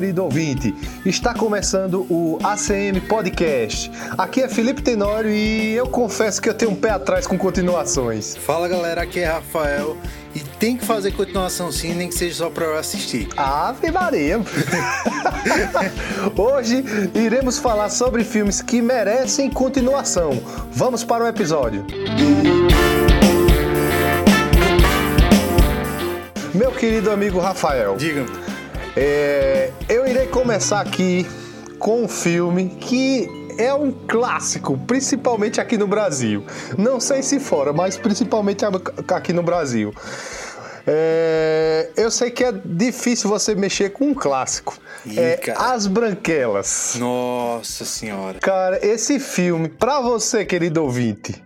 querido ouvinte. Está começando o ACM Podcast. Aqui é Felipe Tenório e eu confesso que eu tenho um pé atrás com continuações. Fala galera, aqui é Rafael e tem que fazer continuação sim, nem que seja só para eu assistir. Ave Maria! Hoje iremos falar sobre filmes que merecem continuação. Vamos para o episódio. Meu querido amigo Rafael. Diga-me. É, eu irei começar aqui com um filme que é um clássico, principalmente aqui no Brasil. Não sei se fora, mas principalmente aqui no Brasil. É, eu sei que é difícil você mexer com um clássico. Ih, é As Branquelas. Nossa Senhora. Cara, esse filme, pra você, querido ouvinte,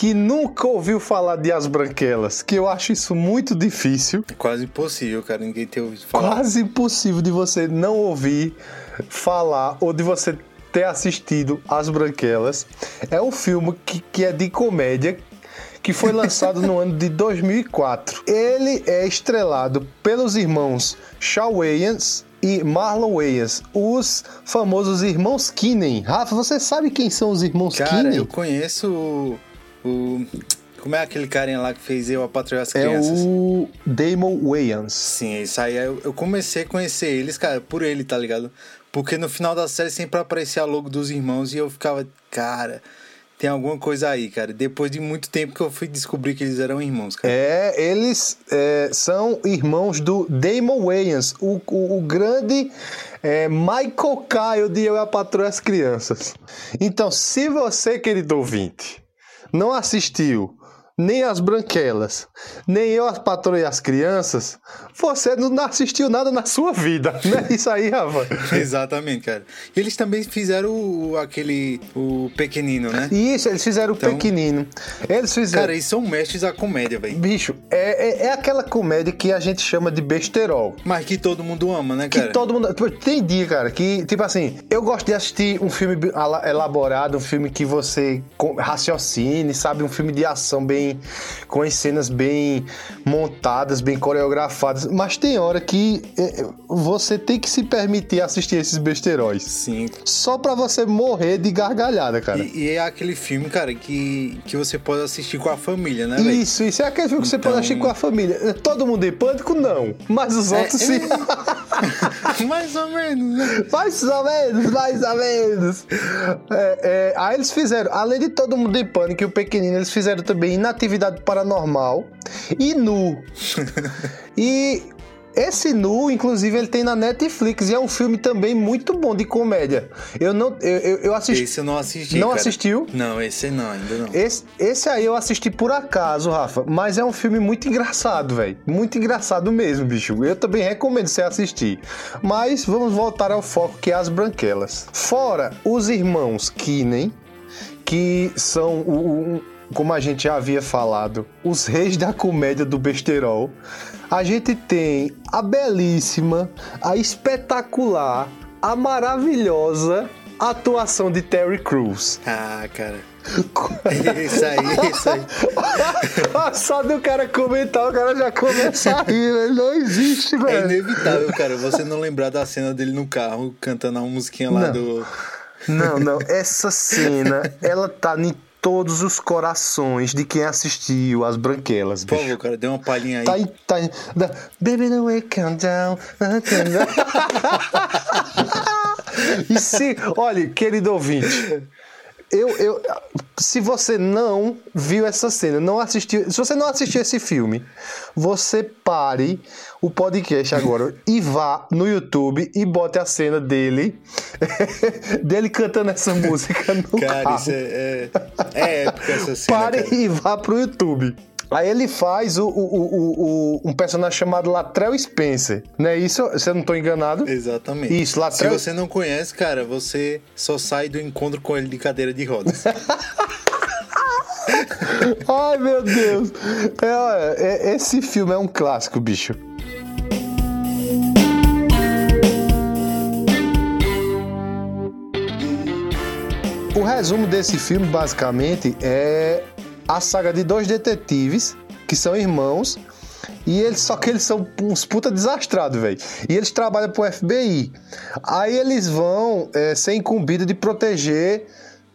que nunca ouviu falar de As Branquelas, que eu acho isso muito difícil. É quase impossível, cara, ninguém ter ouvido falar. Quase impossível de você não ouvir falar ou de você ter assistido As Branquelas. É um filme que, que é de comédia, que foi lançado no ano de 2004. Ele é estrelado pelos irmãos Shaw Wayans e Marlon Wayans, os famosos irmãos Kinney. Rafa, você sabe quem são os irmãos Cara, Kinney? eu conheço o. Como é aquele carinha lá que fez eu, a Patrulha das Crianças? É o Damon Wayans. Sim, isso aí eu, eu comecei a conhecer eles, cara, por ele, tá ligado? Porque no final da série sempre aparecia a logo dos irmãos e eu ficava, cara, tem alguma coisa aí, cara. Depois de muito tempo que eu fui descobrir que eles eram irmãos, cara. É, eles é, são irmãos do Damon Wayans, o, o, o grande é, Michael Kyle de Eu e a Patrulha das Crianças. Então, se você, querido ouvinte, não assistiu nem as branquelas, nem eu as patrulhas e as crianças, você não assistiu nada na sua vida, né? Isso aí, Rafa. Exatamente, cara. E eles também fizeram o, aquele, o pequenino, né? Isso, eles fizeram então, o pequenino. Eles fizeram... Cara, eles são mestres da comédia, velho. Bicho, é, é, é, aquela comédia que a gente chama de besterol. Mas que todo mundo ama, né, cara? Que todo mundo... Tem dia, cara, que, tipo assim, eu gosto de assistir um filme elaborado, um filme que você raciocine, sabe? Um filme de ação bem com as cenas bem montadas, bem coreografadas. Mas tem hora que é, você tem que se permitir assistir esses besteiróis. Sim. Só pra você morrer de gargalhada, cara. E, e é aquele filme, cara, que, que você pode assistir com a família, né? Véio? Isso, isso é aquele filme que então... você pode assistir com a família. Todo mundo em pânico, não. Mas os é, outros é, sim. É... mais ou menos, né? Mais ou menos, mais ou menos. É, é, aí eles fizeram, além de todo mundo em pânico e o pequenino, eles fizeram também Inatividade Paranormal e Nu. e esse Nu, inclusive, ele tem na Netflix e é um filme também muito bom de comédia. Eu não, eu, eu assisti. Esse eu não assisti. Não cara. assistiu? Não, esse não, ainda não. Esse, esse aí eu assisti por acaso, Rafa. Mas é um filme muito engraçado, velho. Muito engraçado mesmo, bicho. Eu também recomendo você assistir. Mas vamos voltar ao foco que é as branquelas. Fora os irmãos Kinney, que são o, como a gente já havia falado, os reis da comédia do besterol. A gente tem a belíssima, a espetacular, a maravilhosa atuação de Terry Crews. Ah, cara. isso aí, isso aí. Só do cara comentar, o cara já começa a rir, Não existe, velho. É inevitável, cara, você não lembrar da cena dele no carro cantando a musiquinha lá não. do. Não, não. Essa cena, ela tá em todos os corações de quem assistiu As Branquelas. Por favor, cara, dê uma palhinha aí. Tá, tá, da, Baby, no way, calm down. e se, olha, querido ouvinte, eu, eu, se você não viu essa cena, não assistiu, se você não assistiu esse filme, você pare o podcast agora e vá no YouTube e bote a cena dele, dele cantando essa música no Cara, carro. isso é, é, é épica essa cena. Pare cara. e vá pro YouTube. Aí ele faz o, o, o, o, um personagem chamado Latrell Spencer, não é isso? Se eu não tô enganado? Exatamente. Isso, Latrell... Se você não conhece, cara, você só sai do encontro com ele de cadeira de rodas. Ai, meu Deus. É, olha, é, esse filme é um clássico, bicho. O resumo desse filme, basicamente, é a saga de dois detetives que são irmãos E eles, só que eles são uns puta desastrados, velho. E eles trabalham pro FBI. Aí eles vão é, ser incumbidos de proteger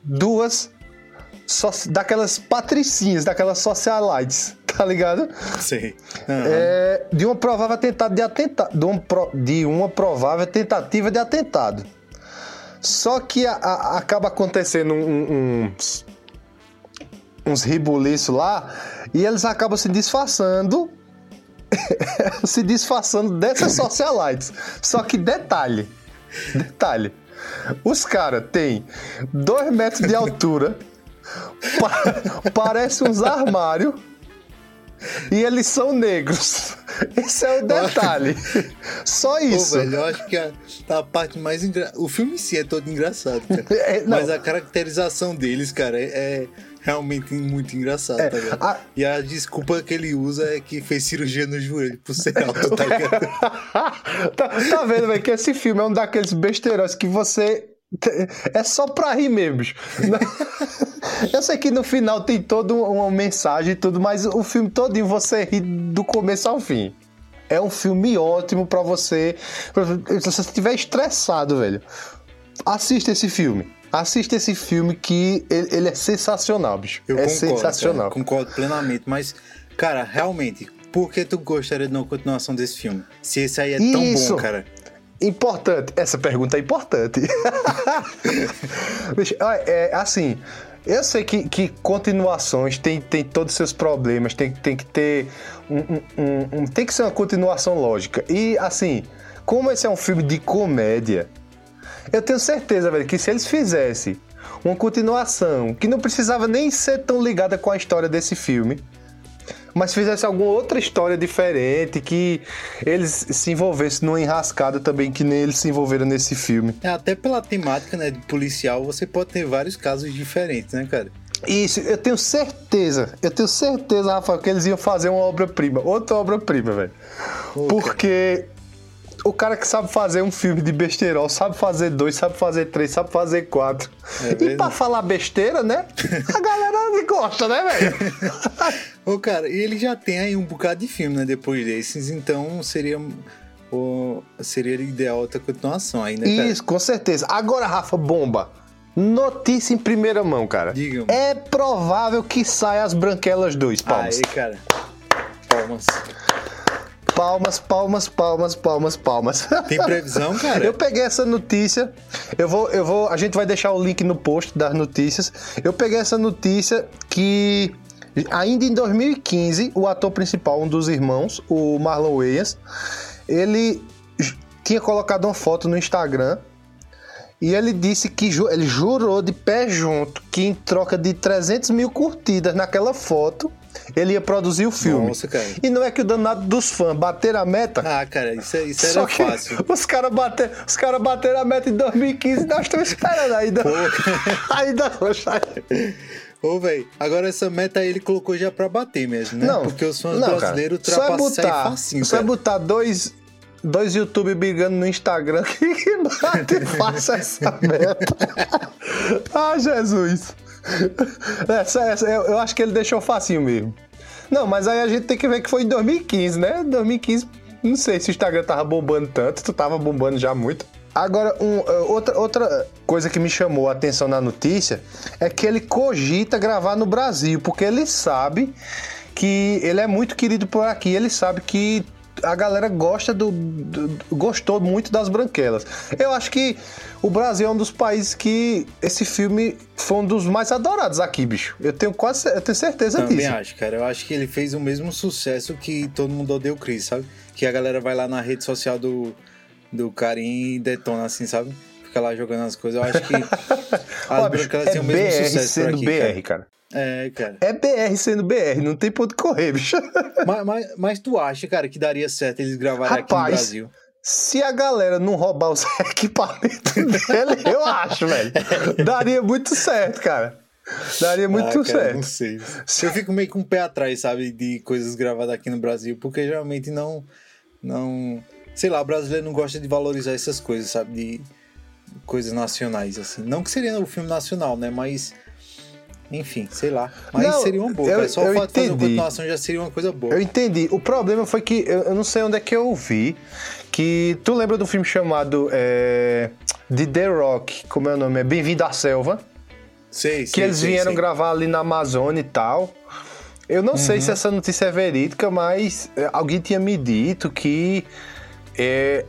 duas so, daquelas patricinhas, daquelas socialites, tá ligado? Sim. Uhum. É, de uma provável atentado de atentado. De, um, de uma provável tentativa de atentado. Só que a, a, acaba acontecendo um, uns, uns ribuliços lá e eles acabam se disfarçando. se disfarçando dessas socialites. Só que detalhe, detalhe. Os caras têm dois metros de altura, pa parece uns armários e eles são negros. Esse é o detalhe. Só isso. Pô, velho, eu acho que a, a parte mais engraçada. O filme em si é todo engraçado, cara. É, Mas a caracterização deles, cara, é, é realmente muito engraçado, é, tá ligado? A... E a desculpa que ele usa é que fez cirurgia no joelho por ser alto, tá ligado? tá, tá vendo, velho, que esse filme é um daqueles besteirões que você é só pra rir mesmo. Eu sei que no final tem toda uma mensagem e tudo, mas o filme todinho você ri do começo ao fim. É um filme ótimo para você. Se você estiver estressado, velho, assista esse filme. Assista esse filme que ele, ele é sensacional, bicho. Eu é concordo, sensacional. Cara, concordo plenamente, mas, cara, realmente, por que tu gostaria de uma continuação desse filme? Se esse aí é tão Isso. bom, cara. Importante, essa pergunta é importante. é assim, eu sei que, que continuações tem, tem todos os seus problemas, tem, tem que ter um, um, um, tem que ser uma continuação lógica. E assim, como esse é um filme de comédia, eu tenho certeza, velho, que se eles fizessem uma continuação que não precisava nem ser tão ligada com a história desse filme, mas fizesse alguma outra história diferente, que eles se envolvessem numa enrascada também, que nem eles se envolveram nesse filme. É, até pela temática, né, de policial, você pode ter vários casos diferentes, né, cara? Isso, eu tenho certeza, eu tenho certeza, Rafael, que eles iam fazer uma obra-prima, outra obra-prima, velho. Porque o cara que sabe fazer um filme de besteirol, sabe fazer dois, sabe fazer três, sabe fazer quatro. É e pra falar besteira, né? A galera gosta, né, velho? Ô, cara, e ele já tem aí um bocado de filme, né, depois desses, então seria. O, seria ideal outra continuação aí, né, cara? Isso, com certeza. Agora, Rafa, bomba. Notícia em primeira mão, cara. Diga. É provável que saia as Branquelas 2, palmas. Aí, cara. Palmas. Palmas, palmas, palmas, palmas, palmas. Tem previsão, cara? Eu peguei essa notícia. Eu vou, eu vou. A gente vai deixar o link no post das notícias. Eu peguei essa notícia que ainda em 2015 o ator principal, um dos irmãos, o Marlon Wayans, ele tinha colocado uma foto no Instagram e ele disse que ele jurou de pé junto que em troca de 300 mil curtidas naquela foto ele ia produzir o filme. Nossa, cara. E não é que o danado dos fãs bateram a meta. Ah, cara, isso, é, isso era fácil. Os caras bater, os cara bateram a meta em 2015 nós estamos esperando ainda. ainda Ô, velho, agora essa meta ele colocou já pra bater mesmo, né? Não, Porque os fãs não, brasileiros ultrapassam aí facinho, Só é botar dois, dois YouTube brigando no Instagram que bate e faça essa meta. ah, Jesus. Essa, essa, eu, eu, acho que ele deixou facinho mesmo. Não, mas aí a gente tem que ver que foi em 2015, né? 2015, não sei se o Instagram tava bombando tanto, tu tava bombando já muito. Agora, um, uh, outra, outra coisa que me chamou a atenção na notícia é que ele cogita gravar no Brasil, porque ele sabe que ele é muito querido por aqui, ele sabe que a galera gosta do, do, gostou muito das branquelas. Eu acho que o Brasil é um dos países que esse filme foi um dos mais adorados aqui, bicho. Eu tenho quase eu tenho certeza Também disso. Também acho, cara. Eu acho que ele fez o mesmo sucesso que todo mundo odeia o Chris, sabe? Que a galera vai lá na rede social do do Karim e detona assim, sabe? Fica lá jogando as coisas. Eu acho que as branquelas é têm o mesmo BR sucesso sendo aqui, BR, cara. cara. É, cara. É BR sendo BR, não tem ponto correr, bicho. Mas, mas, mas, tu acha, cara, que daria certo eles gravarem Rapaz, aqui no Brasil? Se a galera não roubar os equipamentos dele, eu acho, velho. Daria muito certo, cara. Daria muito ah, cara, certo. Não sei. Eu fico meio com o pé atrás, sabe, de coisas gravadas aqui no Brasil, porque geralmente não. não sei lá, o brasileiro não gosta de valorizar essas coisas, sabe? De coisas nacionais, assim. Não que seria o filme nacional, né? Mas Enfim, sei lá. Mas Não, seria uma boa, eu- cara. Só eu o fato de fazer uma entendi. continuação já seria uma coisa boa. Eu entendi. O problema foi que eu, eu não sei onde é que eu vi. Que tu lembra do filme chamado é, de The Rock, como é o nome? É Bem-vindo à Selva. Sei, Que sei, eles sei, vieram sei. gravar ali na Amazônia e tal. Eu não sei Uhum. se essa notícia é verídica, mas é, alguém tinha me dito que é,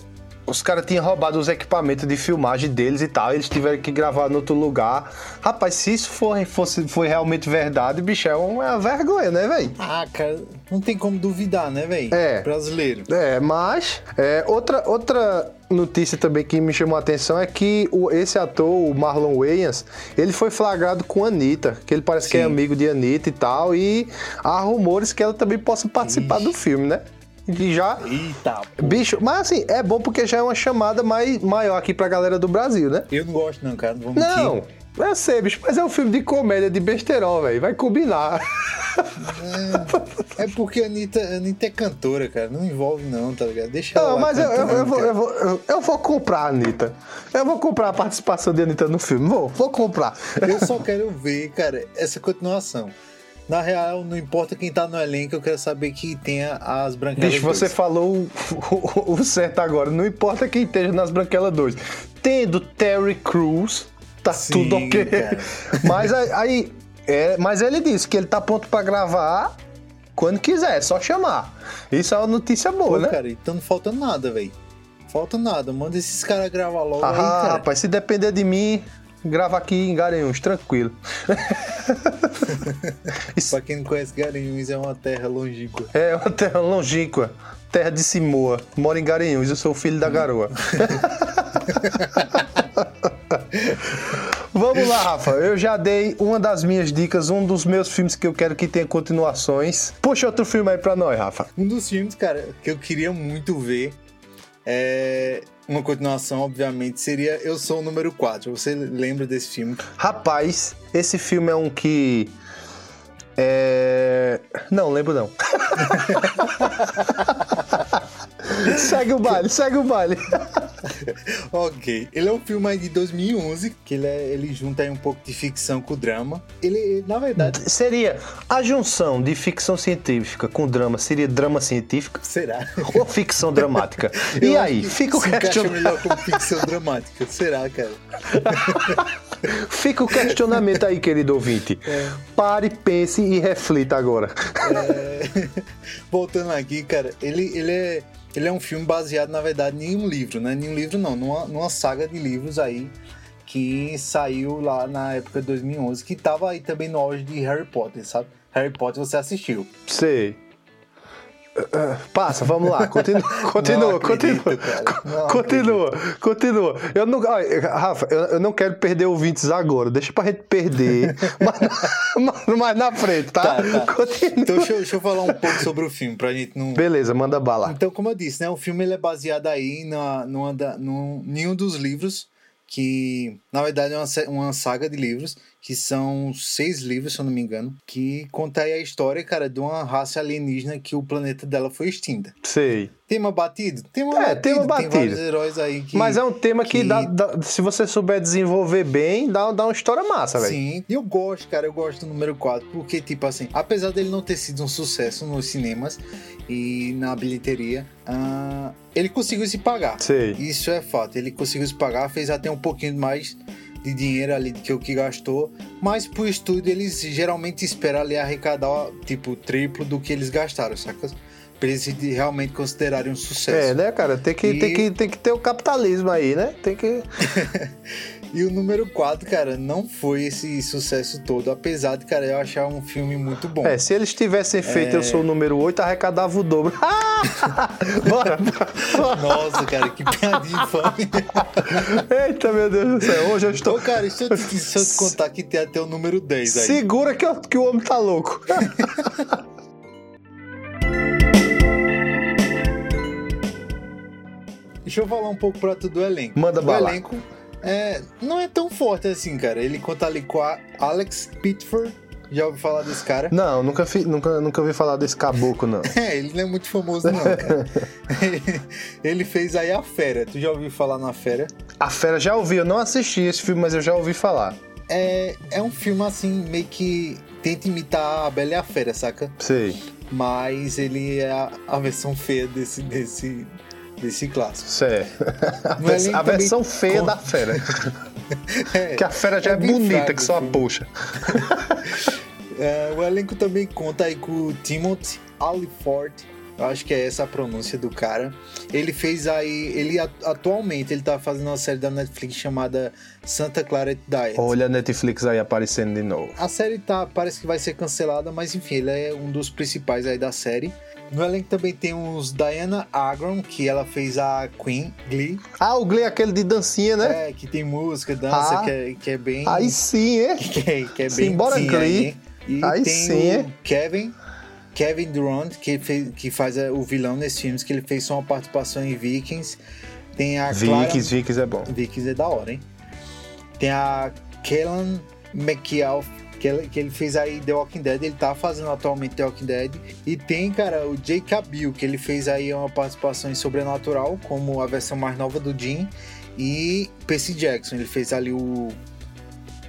os caras tinham roubado os equipamentos de filmagem deles e tal. Eles tiveram que gravar no outro lugar. Rapaz, se isso for, fosse, foi realmente verdade, bicho, é uma vergonha, né, velho? Ah, cara, não tem como duvidar, né, velho? É. Brasileiro. É, mas é, outra, outra notícia também que me chamou a atenção é que o, esse ator, o Marlon Wayans, ele foi flagrado com a Anitta, que ele parece que é Sim. amigo de Anitta e tal, e há rumores que ela também possa participar do filme, né? E já. Eita, pô. Bicho, mas assim, é bom porque já é uma chamada mais, maior aqui pra galera do Brasil, né? Eu não gosto, não, cara. Não vou mentir. Não, eu sei, bicho, mas é um filme de comédia, de besterol, velho. Vai combinar. É porque a Anitta, a Anitta é cantora, cara. Não envolve, não, tá ligado? Deixa ela. Não, mas eu, eu, eu vou, eu, vou, eu, eu vou comprar a Anitta. Eu vou comprar a participação de Anitta no filme. Vou, vou comprar. Eu só quero ver, cara, essa continuação. Na real, não importa quem tá no elenco, eu quero saber que tenha as branquelas. Bicho, você falou o, o- o certo agora. Não importa quem esteja nas Branquelas 2. Tendo Terry Crews, tá Sim, tudo ok. cara. Mas aí. aí- é, mas ele disse que ele tá pronto pra gravar quando quiser, é só chamar. Isso é uma notícia boa, Pô, né? cara, então não falta nada, velho. Falta nada. Manda esses caras gravar logo aí, Ah, cara. rapaz, se depender de mim, grava aqui em Garanhuns, tranquilo. Pra quem não conhece, Garanhuns é uma terra longínqua. É uma terra longínqua, terra de Simoa. Moro em Garanhuns, eu sou o filho da garoa. Vamos lá, Rafa. Eu já dei uma das minhas dicas, um dos meus filmes que eu quero que tenha continuações. Puxa outro filme aí pra nós, Rafa. Um dos filmes, cara, que eu queria muito ver é uma continuação, obviamente, seria Eu Sou o Número 4. Você lembra desse filme? Rapaz, esse filme é um que. É. Não, lembro não. segue o baile, segue o baile. ok. Ele é um filme de 2011, que ele, é- ele junta aí um pouco de ficção com drama. Ele, na verdade, Seria a junção de ficção científica com drama, seria drama científico será? ou ficção dramática? Eu E aí, que fica o, se encaixa question... melhor como ficção dramática. Será, cara? fica o questionamento aí, querido ouvinte. É. Pare, pense e reflita agora. É, Voltando aqui, cara, ele, ele, é, ele é um filme baseado, na verdade, em um livro, né? Em um livro não, numa, numa saga de livros aí que saiu lá na época de 2011, que tava aí também no auge de Harry Potter, sabe? Harry Potter você assistiu. Sei. Passa, vamos lá, continua, continua, Não acredito, continua, continua, continua. Eu não, olha, Rafa, eu, eu não quero perder ouvintes agora, deixa pra gente perder mais, mais na frente, tá? Tá, tá. Então deixa, eu- deixa eu falar um pouco sobre o filme, pra gente não... Beleza, manda bala. Então, como eu disse, né, o filme ele é baseado aí na, numa num, em um dos livros que, na verdade, é uma, uma saga de livros, que são seis livros, se eu não me engano, que conta aí a história, cara, de uma raça alienígena que o planeta dela foi extinta. Sei. Tema batido? Tema É, batido. tema Tem batido. vários heróis aí que... Mas é um tema que, que- dá, dá- se você souber desenvolver bem, dá, dá uma história massa, velho. Sim, e eu gosto, cara, eu gosto do número 4, porque, tipo assim, apesar dele não ter sido um sucesso nos cinemas e na bilheteria, ah, ele conseguiu se pagar. Sei. Isso é fato, ele conseguiu se pagar, fez até um pouquinho mais de dinheiro ali do que o que gastou, mas pro estúdio eles geralmente esperam ali arrecadar, tipo, o triplo do que eles gastaram, saca? Pra eles realmente considerarem um sucesso. É, né, cara? Tem que, E- tem, que, tem que ter o capitalismo aí, né? Tem que. E o número 4, cara, não foi esse sucesso todo, apesar de, cara, eu achar um filme muito bom. É, se eles tivessem feito É. Eu Sou o número 8, arrecadava o dobro. Bora! Nossa, cara, que piadinha infame. Eita, meu Deus do céu. Hoje eu estou. Ô, cara, se eu, te, se eu te contar que tem até o número 10 aí? Segura que, eu- que o homem tá louco. Deixa eu falar um pouco pra tu do elenco. Manda o bala. elenco é, não é tão forte assim, cara. Ele conta ali com a Alex Pitford. Já ouviu falar desse cara? Não, nunca, fi, nunca, nunca ouvi falar desse caboclo, não. É, ele não é muito famoso não, cara. ele fez aí a Fera. Tu já ouviu falar na Fera? A Fera já ouvi, eu não assisti esse filme, mas eu já ouvi falar. é, é um filme assim, meio que tenta imitar a Bela e a Fera, saca? Sei. Mas ele é a, a versão feia desse, desse, desse clássico. Certo. Elenco a versão feia da fera. É, que a fera já é, bem bonita, fraco que só a filme. poxa. É, o elenco também conta aí com o Timothy Olyphant. Eu acho que é essa a pronúncia do cara. Ele fez aí. Ele atualmente ele tá fazendo uma série da Netflix chamada Santa Clara Diet. Olha a Netflix aí aparecendo de novo. A série tá, parece que vai ser cancelada, mas enfim, ele é um dos principais aí da série. No elenco também tem os Diana Agron, que ela fez a Queen Glee, Ah, o Glee é aquele de dancinha, né? é, que tem música, dança, Ah. que, é, que é bem. Aí sim, é? que é, que é Sim, bem bora teen Glee. aí, hein? E Aí tem sim, é. o Kevin, Kevin Durant, que, fez, que faz a- o vilão nesses filmes, que ele fez só uma participação em Vikings. Tem a Clara... Vikings, Vikings é bom. Vikings é da hora, hein? Tem a Kellan McAuliffe, que ele, que ele fez aí The Walking Dead, ele tá fazendo atualmente The Walking Dead. E tem, cara, o Jake Bill, que ele fez aí uma participação em Sobrenatural, como a versão mais nova do Jim. E Percy Jackson, ele fez ali o...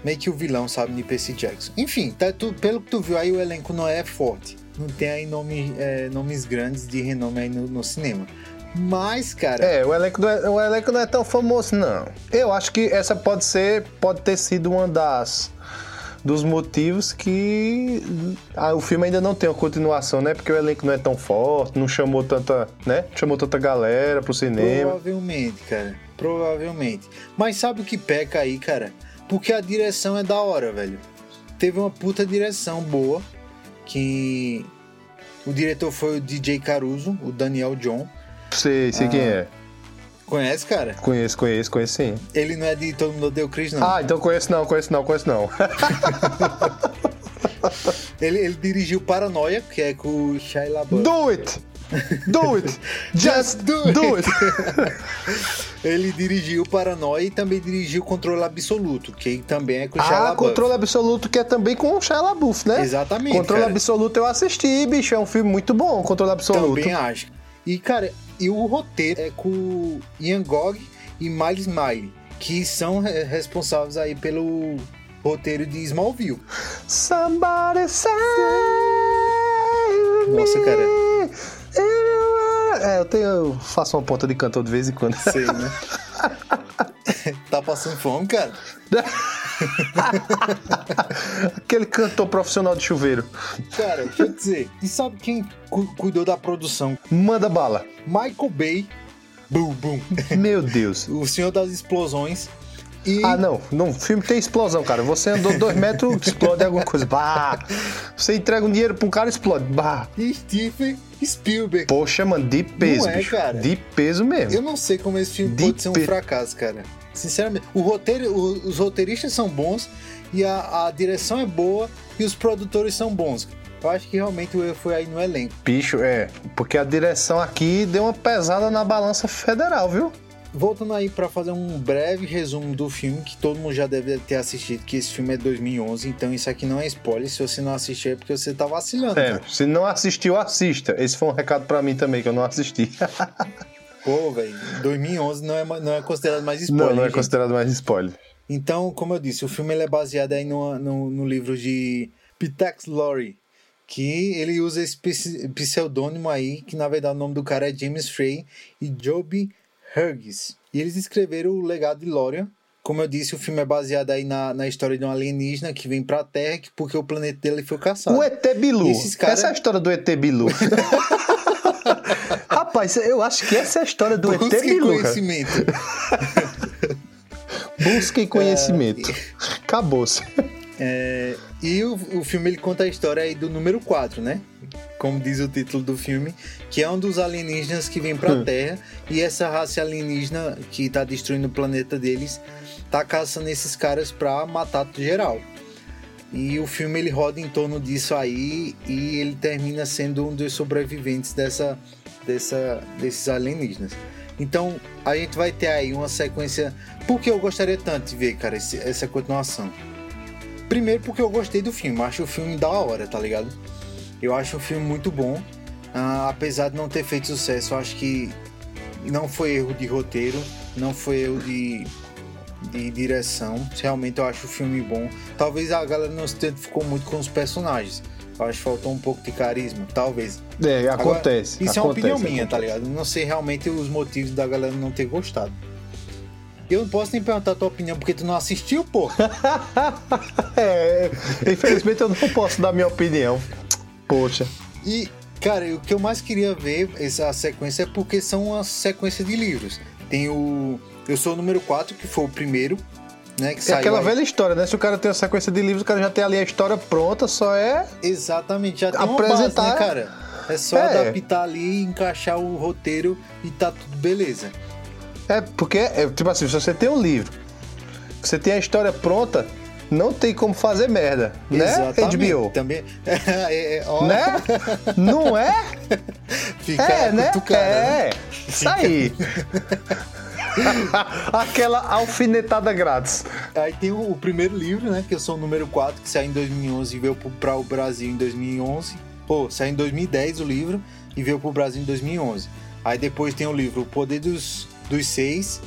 Meio que o vilão, sabe, de Percy Jackson. Enfim, tá, tu- pelo que tu viu aí, o elenco não é forte. Não tem aí nome, é, nomes grandes de renome aí no, no cinema. Mas, cara... É, o elenco, não é, o elenco não é tão famoso, não. Eu acho que essa pode ser, pode ter sido uma das dos motivos que ah, o filme ainda não tem uma continuação, né? Porque o elenco não é tão forte, não chamou tanta, né? Chamou tanta galera pro cinema. Provavelmente, cara. Provavelmente. Mas sabe o que peca aí, cara? Porque a direção é da hora, velho. Teve uma puta direção boa. Que o diretor foi o DJ Caruso, o Daniel John. Sei, sei quem é. Conhece, cara? Conheço, conheço, conheço sim. Ele não é de Todo Mundo Odeia o Chris, não. Ah, então conheço não, conheço não, conheço não. Ele, ele dirigiu Paranoia, que é com o Shia LaBeouf. Do it! Do it! Just do do it. it! Ele dirigiu Paranoia e também dirigiu Controle Absoluto, que também é com o Shia Ah, LaBeouf. Controle Absoluto, que é também com o Shia LaBeouf, né? Exatamente, Controle cara. Absoluto eu assisti, bicho. É um filme muito bom, Controle Absoluto. Também acho. E, cara, e o roteiro é com Ian Gog e Miles Miley, que são re- responsáveis aí pelo roteiro de Smallville. Somebody save Nossa, cara. É, eu tenho. Eu faço uma ponta de cantor de vez em quando. Sei, né? tá passando fome, cara? Aquele cantor profissional de chuveiro. Cara, deixa eu dizer. E sabe quem cu- cuidou da produção? Manda bala. Michael Bay. Boom, boom. Meu Deus. O Senhor das Explosões. E Ah, não. Não, filme tem explosão, cara. Você andou dois metros, explode alguma coisa. Bah! Você entrega um dinheiro pra um cara, explode. Bah! e Steven Spielberg. Poxa, mano, de peso, Não é, bicho. cara. De peso mesmo. Eu não sei como esse filme De pode ser um fracasso, cara. Sinceramente, o roteiro, o- os roteiristas são bons e a, a direção é boa e os produtores são bons. Eu acho que realmente o erro foi aí no elenco. Bicho, é. Porque a direção aqui deu uma pesada na balança federal, viu? Voltando aí pra fazer um breve resumo do filme, que todo mundo já deve ter assistido, que esse filme é 2011, então isso aqui não é spoiler. Se você não assistiu é porque você tá vacilando, É, cara. se não assistiu, assista. Esse foi um recado pra mim também, que eu não assisti. Pô, velho, 2011 não é, não é considerado mais spoiler. não, não é gente. considerado mais spoiler. Então, como eu disse, o filme ele é baseado aí no, no, no livro de Pitax Lorry, que ele usa esse pse- pseudônimo aí, que na verdade o nome do cara é James Frey e Joby Hughes. E eles escreveram o legado de Lorian. Como eu disse, o filme é baseado aí na, na história de um alienígena que vem pra Terra que- porque o planeta dele foi caçado. O ET Bilu. Cara- Essa é a história do ET Bilu. Rapaz, eu acho que essa é a história do ET Bilu, conhecimento. Busquem conhecimento. Acabou-se. É, e o, o filme ele conta a história aí do número 4, né? Como diz o título do filme, que é um dos alienígenas que vem pra Hum. Terra e essa raça alienígena que tá destruindo o planeta deles tá caçando esses caras pra matar geral. E o filme ele roda em torno disso aí e ele termina sendo um dos sobreviventes dessa, dessa, desses alienígenas. Então a gente vai ter aí uma sequência. Por que eu gostaria tanto de ver, cara, esse- essa continuação? Primeiro porque eu gostei do filme, acho o filme da hora, tá ligado? Eu acho o filme muito bom. Ah, apesar de não ter feito sucesso, eu acho que não foi erro de roteiro, não foi erro de, de direção. Realmente eu acho o filme bom. Talvez a galera não se identificou muito com os personagens. Eu acho que faltou um pouco de carisma, talvez. É, acontece. Agora, isso acontece, é uma opinião minha, acontece. tá ligado? Não sei realmente os motivos da galera não ter gostado. Eu não posso nem perguntar a tua opinião porque tu não assistiu, pô. é, infelizmente eu não posso dar minha opinião. Poxa. E, cara, o que eu mais queria ver essa sequência é porque são uma sequência de livros. Tem o Eu Sou o Número 4, que foi o primeiro, né? É aquela aí. velha história, né? Se o cara tem uma sequência de livros, o cara já tem ali a história pronta, só é. Exatamente, já tem Apresentar- uma base, né, cara? É só É. adaptar ali, encaixar o roteiro e tá tudo beleza. É, porque, é, tipo assim, se você tem um livro, você tem a história pronta, não tem como fazer merda, né? Exatamente. HBO. Também. É, é, Né? Não é? Fica É, né? né? É. Isso aí. Aquela alfinetada grátis. Aí tem o, o primeiro livro, né? Que eu sou o número 4, que saiu em 2011 e veio pra o Brasil em 2011. Pô, saiu em 2010 o livro e veio pro Brasil em 2011. Aí depois tem o livro O Poder dos, dos Seis.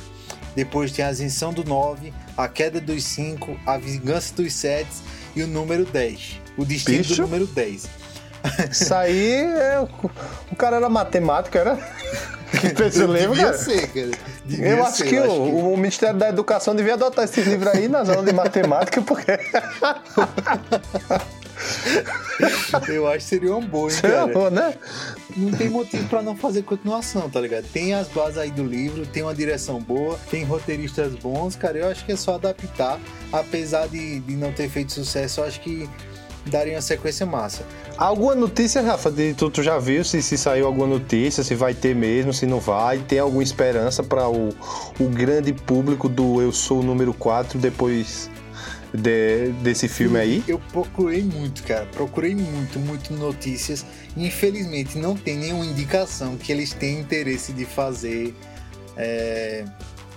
Depois tem a Ascensão do 9, A Queda dos 5, A Vingança dos Sete e o número 10. O Destino Bicho. do número 10. Isso aí, é, o, cara era matemático, era? Que fez o livro, Devia cara? ser, cara. Devia Eu acho ser, que, eu o, o Ministério da Educação devia adotar esse livro aí nas aulas de matemática, porque Eu acho que seria uma boa, hein, cara. Ferrou, né? não tem motivo pra não fazer continuação, tá ligado? Tem as bases aí do livro, tem uma direção boa, tem roteiristas bons, cara. Eu acho que é só adaptar. Apesar de, de não ter feito sucesso, eu acho que daria uma sequência massa. Alguma notícia, Rafa, de, tu, tu já viu se, se saiu alguma notícia, se vai ter mesmo, se não vai? Tem alguma esperança para o, o grande público do Eu Sou o Número 4 depois de- desse filme aí? Eu procurei muito, cara. Procurei muito, muito notícias. Infelizmente não tem nenhuma indicação que eles têm interesse de fazer é,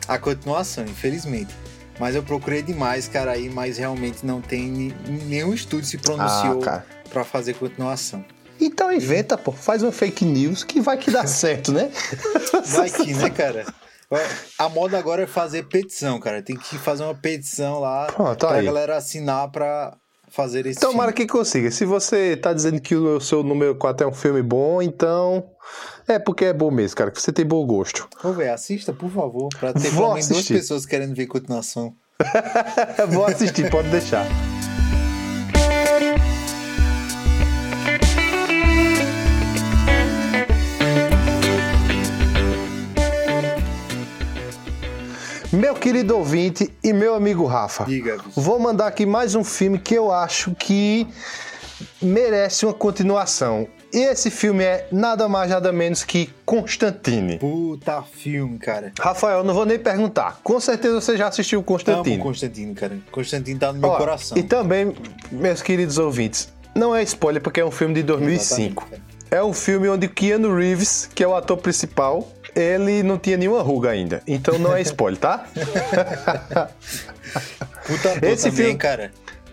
a continuação, infelizmente. Mas eu procurei demais, cara, aí, mas realmente não tem nenhum estúdio se pronunciou Ah, pra fazer continuação. Então inventa, pô. Faz uma fake news que vai que dá certo, né? Vai que, né, cara? A moda agora é fazer petição, cara. Tem que fazer uma petição lá Pronto, pra aí. galera assinar pra fazer esse Tomara filme. que consiga. Se você tá dizendo que o Eu Sou o Número 4 é um filme bom, então... É porque é bom mesmo, cara. Que você tem bom gosto. Ô, velho, assista, por favor, pra ter Vou pelo menos duas pessoas querendo ver continuação. Vou assistir, pode deixar. Meu querido ouvinte e meu amigo Rafa, Diga, vou mandar aqui mais um filme que eu acho que merece uma continuação. E esse filme é nada mais nada menos que Constantine. Puta filme, cara. Rafael, não vou nem perguntar. Com certeza você já assistiu Constantine. Amo Constantino, cara. Constantino tá no meu Ó, coração. E também, meus queridos ouvintes, não é spoiler porque é um filme de 2005. Exatamente, É um filme onde Keanu Reeves, que é o ator principal, ele não tinha nenhuma ruga ainda. Então não é spoiler, tá? Puta Esse também, filme- cara.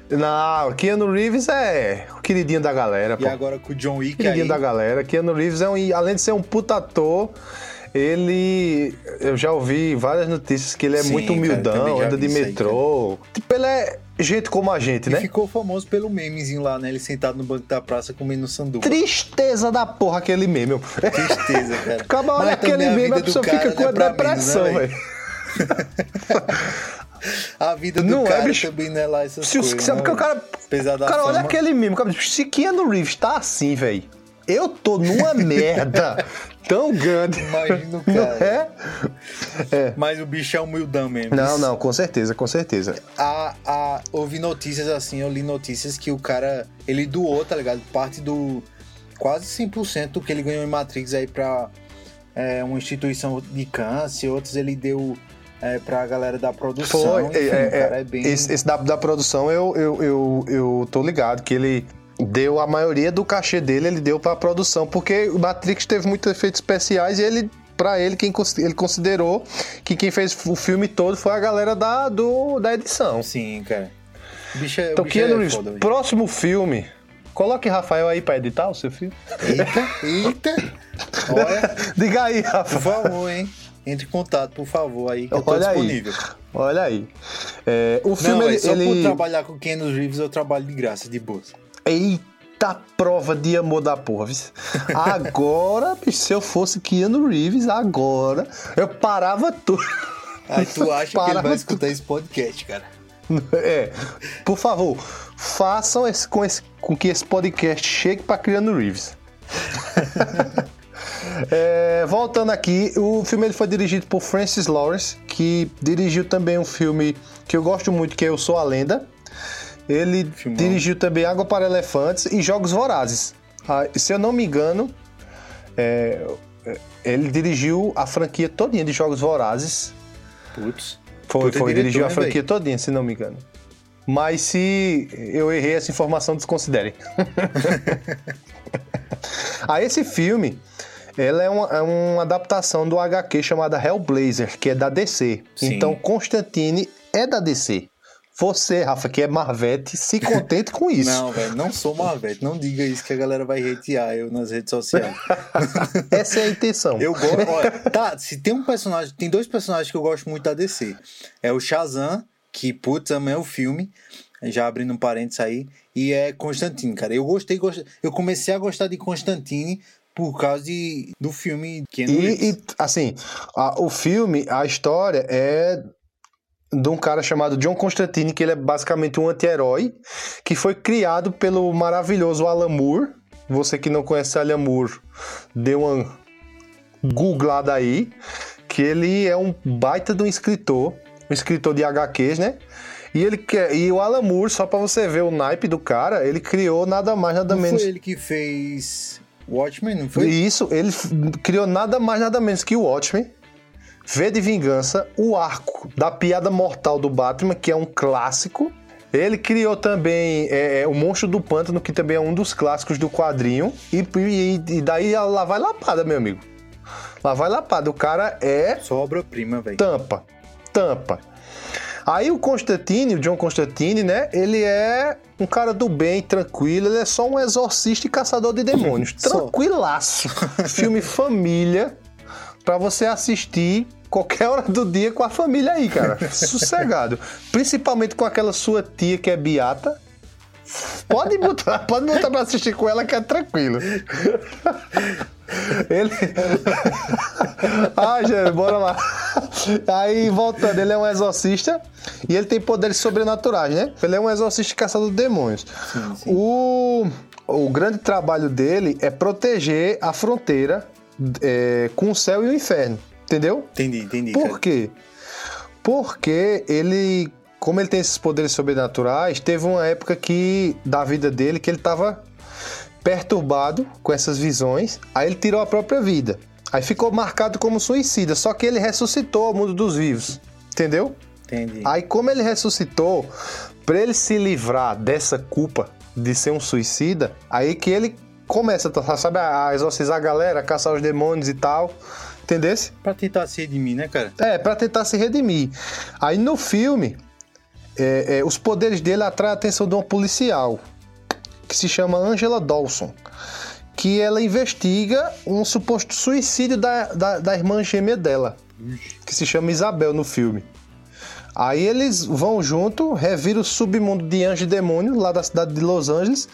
não, Keanu Reeves é o queridinho da galera, E pô. agora com o John Wick Queridinho aí. da galera. Keanu Reeves é um, além de ser um puta ator, ele. Eu já ouvi várias notícias que ele é Sim, muito cara, humildão, já anda de isso aí, metrô. tipo, ele é gente como a gente, E né? ficou famoso pelo memezinho lá, né? Ele sentado no banco da praça comendo sanduíche. Tristeza da porra aquele meme. Tristeza, cara. Acaba olha Mas aquele a meme, a do pessoa cara fica com é a depressão, né, velho. A vida do Não é, cara bicho. também não é lá essas Se coisas. sabe né, porque o cara. Apesar cara, olha aquele meme. cara, Se Keanu Reeves tá assim, velho. Eu tô numa merda tão grande. Imagina o Não cara. é? Mas o bicho é humildão mesmo. Não, não, com certeza, com certeza. A, a, ouvi notícias assim, eu li notícias que o cara, ele doou, tá ligado? Parte do quase 100% do que ele ganhou em Matrix aí pra é, uma instituição de câncer, outros ele deu é, pra galera da produção. Foi, Enfim, é, é, é bem... esse, esse da, da produção eu, eu, eu, eu tô ligado que ele deu a maioria do cachê dele, ele deu pra produção, porque o Matrix teve muitos efeitos especiais e ele. Pra ele, quem, ele considerou que quem fez o filme todo foi a galera da, do, da edição. Sim, cara. O bicho é, Então, o bicho Keanu é Reeves, próximo filme. Coloque Rafael aí pra editar o seu filme. Eita, eita. Olha, Diga aí, por Rafa. favor, hein? Entre em contato, por favor, aí, que eu tô Olha aí. disponível. Olha aí. É, o filme Não, ele, é só ele... por trabalhar com Keanu Reeves eu trabalho de graça, de boa. Eita prova de amor da porra. Agora, bicho, se eu fosse Keanu Reeves, agora eu parava tudo. Aí tu acha que ele vai escutar esse podcast, cara? É, por favor, façam esse, com, esse, com que esse podcast chegue para Keanu Reeves. É, voltando aqui, o filme ele foi dirigido por Francis Lawrence, que dirigiu também um filme que eu gosto muito, que é Eu Sou a Lenda. Ele Filmão. dirigiu também Água para Elefantes e Jogos Vorazes. Ah, se eu não me engano, é, ele dirigiu a franquia todinha de Jogos Vorazes. Putz. Foi, foi, dirigiu a franquia todinha, se não me engano. Mas se eu errei essa informação, desconsiderem. ah, esse filme, ela é uma, é uma adaptação do HQ chamada Hellblazer, que é da DC. Sim. Então, Constantine é da DC. Você, Rafa, que é Marvete, se contente com isso. Não, velho, não sou Marvete. Não diga isso que a galera vai hatear eu nas redes sociais. Essa é a intenção. Eu gosto. Olha, tá, se tem um personagem. Tem dois personagens que eu gosto muito da DC. É o Shazam, que, putz, é o filme. Já abrindo um parênteses aí. E é Constantine, cara. Eu gostei, gostei. Eu comecei a gostar de Constantine por causa de, do filme Keanu Reeves. E, e, assim, a- o filme, a história é de um cara chamado John Constantine, que ele é basicamente um anti-herói, que foi criado pelo maravilhoso Alan Moore. Você que não conhece Alan Moore, dê uma googlada aí, que ele é um baita de um escritor, um escritor de HQs, né? E, ele quer, e o Alan Moore, só pra você ver o naipe do cara, ele criou nada mais, nada Não menos foi ele que fez Watchmen, não foi? isso, ele criou nada mais, nada menos que o Watchmen, V de Vingança, o arco da piada mortal do Batman, que é um clássico. Ele criou também é, é, o Monstro do Pântano, que também é um dos clássicos do quadrinho. E, e, e daí lá vai lapada, meu amigo. Lá vai lapada. O cara é Só obra-prima, velho. tampa. Tampa. Aí o Constantine, o John Constantine, né? Ele é um cara do bem, tranquilo. Ele é só um exorcista e caçador de demônios. Tranquilaço. Filme família pra você assistir qualquer hora do dia com a família aí, cara. Sossegado. Principalmente com aquela sua tia que é beata. Pode botar, pode botar pra assistir com ela que é tranquilo. Ele. ah, gente, bora lá. Aí, voltando, ele é um exorcista e ele tem poderes sobrenaturais, né? Ele é um exorcista caçador de demônios. Sim, sim. O, o grande trabalho dele é proteger a fronteira é, com o céu e o inferno. Entendeu? Entendi, entendi. Por cara. quê? Porque ele, como ele tem esses poderes sobrenaturais, teve uma época que da vida dele que ele estava perturbado com essas visões, aí ele tirou a própria vida. Aí ficou marcado como suicida, só que ele ressuscitou ao mundo dos vivos. Entendeu? Entendi. Aí como ele ressuscitou, para ele se livrar dessa culpa de ser um suicida, aí que ele começa, sabe, a exorcizar a galera, a caçar os demônios e tal. Entendesse? Pra tentar se redimir, né, cara? É, pra tentar se redimir. Aí no filme, é, é, os poderes dele atraem a atenção de uma policial, que se chama Angela Dawson, que ela investiga um suposto suicídio da, da, da irmã gêmea dela, que se chama Isabel no filme. Aí eles vão junto, reviram o submundo de anjo e demônio lá da cidade de Los Angeles,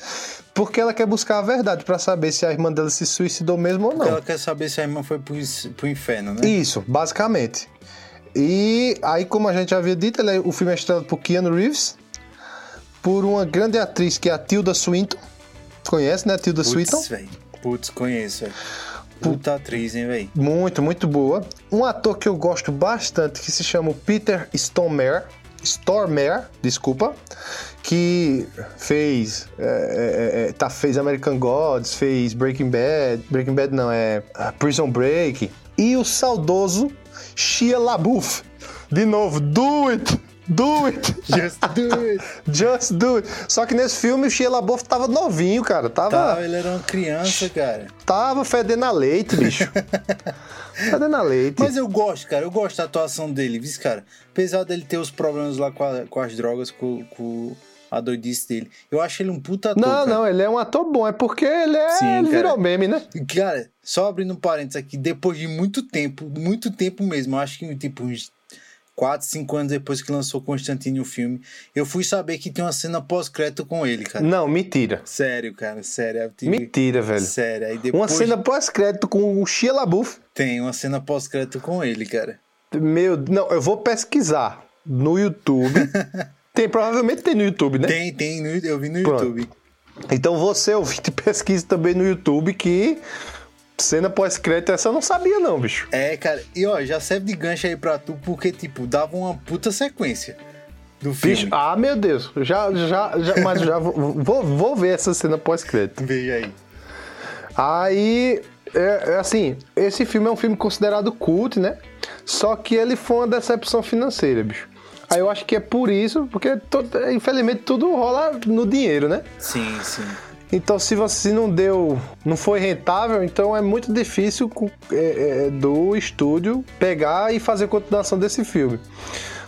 porque ela quer buscar a verdade pra saber se a irmã dela se suicidou mesmo ou não. Ela quer saber se a irmã foi pro, inferno, né? Isso, basicamente. E aí, como a gente já havia dito, ele é- o filme é estrelado por Keanu Reeves, por uma grande atriz que é a Tilda Swinton. Conhece, né? Tilda Swinton? Putz, velho. Putz, conheço, velho. Puta atriz, hein, velho. Muito, muito boa. Um ator que eu gosto bastante, que se chama Peter Stormare. Stormare, desculpa. Que fez. é, é, é, tá, fez American Gods, fez Breaking Bad. Breaking Bad não, é ah, Prison Break. E o saudoso Shia LaBeouf. De novo, do it! Do it! Just do it. Just do it! Só que nesse filme o Shia LaBeouf tava novinho, cara. Tava, Tá, ele era uma criança, cara. tava fedendo a leite, bicho. fedendo a leite. Mas eu gosto, cara. Eu gosto da atuação dele, viu, cara? Apesar dele ter os problemas lá com, a- com as drogas, com, com a doidice dele. Eu acho ele um puta ator, Não, cara. não, ele é um ator bom, é porque ele é. Sim, ele cara. virou meme, né? Cara, só abrindo um parênteses aqui, depois de muito tempo, muito tempo mesmo, eu acho que tipo uns 4, 5 anos depois que lançou Constantine o filme, eu fui saber que tem uma cena pós-crédito com ele, cara. Não, mentira. Sério, cara, sério. tive- Mentira, velho. Sério. Aí Uma depois cena pós-crédito com o Shia LaBeouf. tem uma cena pós-crédito com ele, cara. Meu, não, eu vou pesquisar no YouTube. tem, provavelmente tem no YouTube, né? Tem, tem, no- eu vi no Pronto. YouTube. Então você, ouvinte, pesquise também no YouTube que cena pós-crédito essa eu não sabia não, bicho. É, cara, e ó, já serve de gancho aí pra tu, porque, tipo, dava uma puta sequência do filme. Bicho, ah, meu Deus. Já, já, já mas já vou, vou, vou ver essa cena pós-crédito. Veja aí. Aí, é, é assim, esse filme é um filme considerado cult, né? Só que ele foi uma decepção financeira, bicho. Aí eu acho que é por isso, porque to- infelizmente tudo rola no dinheiro, né? Sim, sim. Então, se você não deu, não foi rentável, então é muito difícil é, é, do estúdio pegar e fazer continuação desse filme.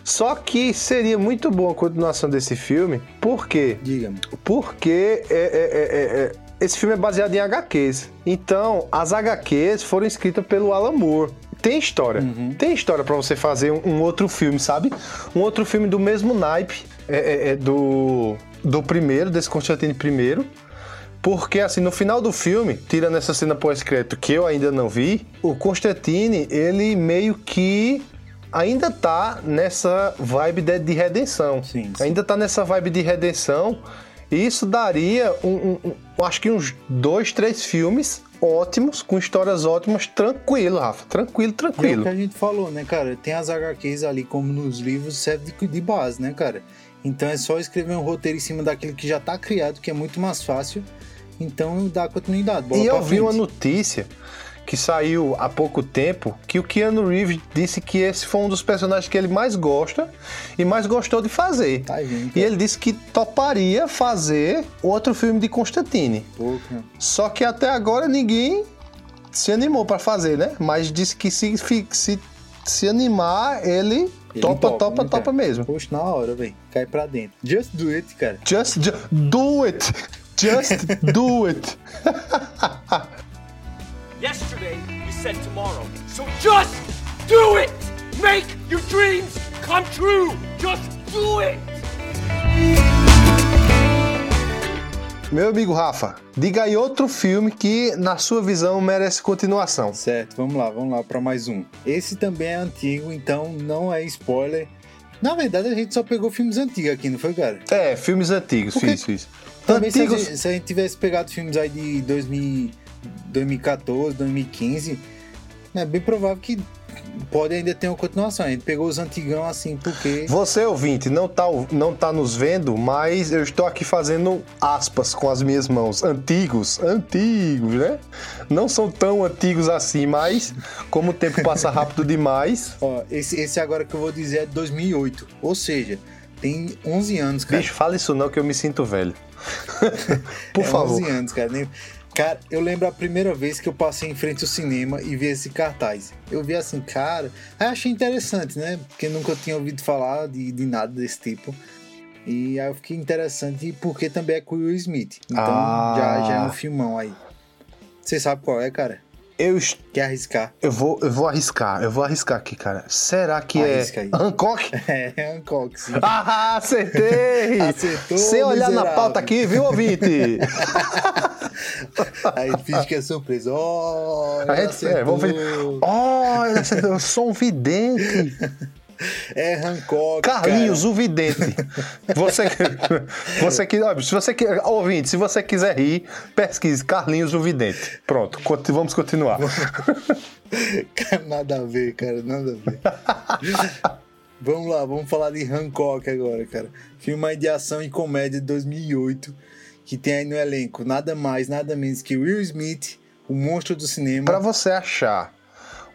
Só que seria muito bom a continuação desse filme, por quê? Diga-me. Porque é, é, é, é, esse filme é baseado em HQs. Então, as HQs foram escritas pelo Alan Moore. Tem história. Tem história pra você fazer um, um outro filme, sabe? Um outro filme do mesmo naipe é, é, é, do, do primeiro, desse Constantine I. Porque, assim, no final do filme, tirando essa cena pós-crédito que eu ainda não vi, o Constantine, ele meio que ainda tá nessa vibe de, de redenção. Sim, sim. Ainda tá nessa vibe de redenção. E isso daria, um, um- um- acho que uns dois, três filmes ótimos, com histórias ótimas, tranquilo, Rafa. Tranquilo, E é o tranquilo. que a gente falou, né, cara? Tem as HQs ali, como nos livros, serve de, de base, né, cara? Então é só escrever um roteiro em cima daquilo que já tá criado, que é muito mais fácil. Então dá continuidade. Bola E eu vi uma frente. notícia que saiu há pouco tempo que o Keanu Reeves disse que esse foi um dos personagens que ele mais gosta e mais gostou de fazer. Tá E ele disse que toparia fazer outro filme de Constantine. Pouco? Só que até agora ninguém se animou pra fazer, né? Mas disse que se, se, se animar, ele, Ele topa, topa, né, topa mesmo. Poxa, na hora, velho. Cai pra dentro. Just do it, cara. Just, ju- do it! Just do it! Yesterday, you said tomorrow. So just do it! Make your dreams come true! Just do it! Meu amigo Rafa, diga aí outro filme que, na sua visão, merece continuação. Certo, vamos lá, vamos lá pra mais um. Esse também é antigo, então não é spoiler. Na verdade, a gente só pegou filmes antigos aqui, não foi, cara? É, filmes antigos, Porque fiz, fiz. Também se a, Antigos. gente, se a gente tivesse pegado filmes aí de 2000, 2014, 2015, é bem provável que pode ainda ter uma continuação. A gente pegou os antigão assim, porque. Você, ouvinte, não tá, não tá nos vendo, mas eu estou aqui fazendo aspas com as minhas mãos. Antigos, antigos, né? Não são tão antigos assim, mas como o tempo passa rápido demais. Ó, esse, esse agora que eu vou dizer é de 2008. Ou seja, tem 11 anos, cara. Bicho, fala isso não que eu me sinto velho. Por é favor. 11 anos, cara. Nem- Cara, eu lembro a primeira vez que eu passei em frente ao cinema e vi esse cartaz. Eu vi assim, cara, aí achei interessante, né? Porque nunca tinha ouvido falar de, de nada desse tipo. E aí eu fiquei interessante porque também é com o Will Smith. Então Ah. já, já é um filmão aí. Você sabe qual é, cara? Eu, Quer arriscar? eu, vou, eu vou arriscar, eu vou arriscar aqui, cara. Será que Arrisca é aí. Hancock? É, Hancock, sim. Ah, acertei! Acertou, Sem olhar na miserável. pauta aqui, viu, ouvinte? Aí finge que é surpresa. Oh, A gente, é, vamos ver. Oh, ele acertou, eu sou um vidente. É Hancock. Carlinhos, o vidente. Você, você que, se você que, ouvinte, se você quiser rir, pesquise Carlinhos, o vidente. Pronto, vamos continuar. Cara, nada a ver, cara, nada a ver. vamos lá, vamos falar de Hancock agora, cara. Filme de ação e comédia de 2008, que tem aí no elenco nada mais, nada menos que Will Smith, o monstro do cinema. Pra você achar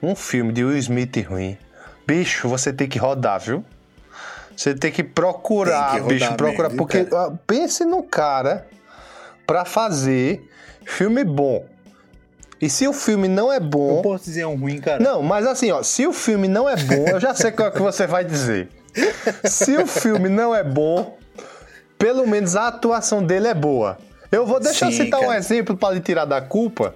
um filme de Will Smith ruim, bicho, você tem que rodar, viu? Você tem que procurar, Tem que bicho, procurar. mesmo, porque pense no cara pra fazer filme bom. E se o filme não é bom. posso dizer um ruim, cara? Não, mas assim, ó, se o filme não é bom, eu já sei qual é que você vai dizer. Se o filme não é bom, pelo menos a atuação dele é boa. Eu vou deixar eu Sim, citar um cara. exemplo para lhe tirar da culpa.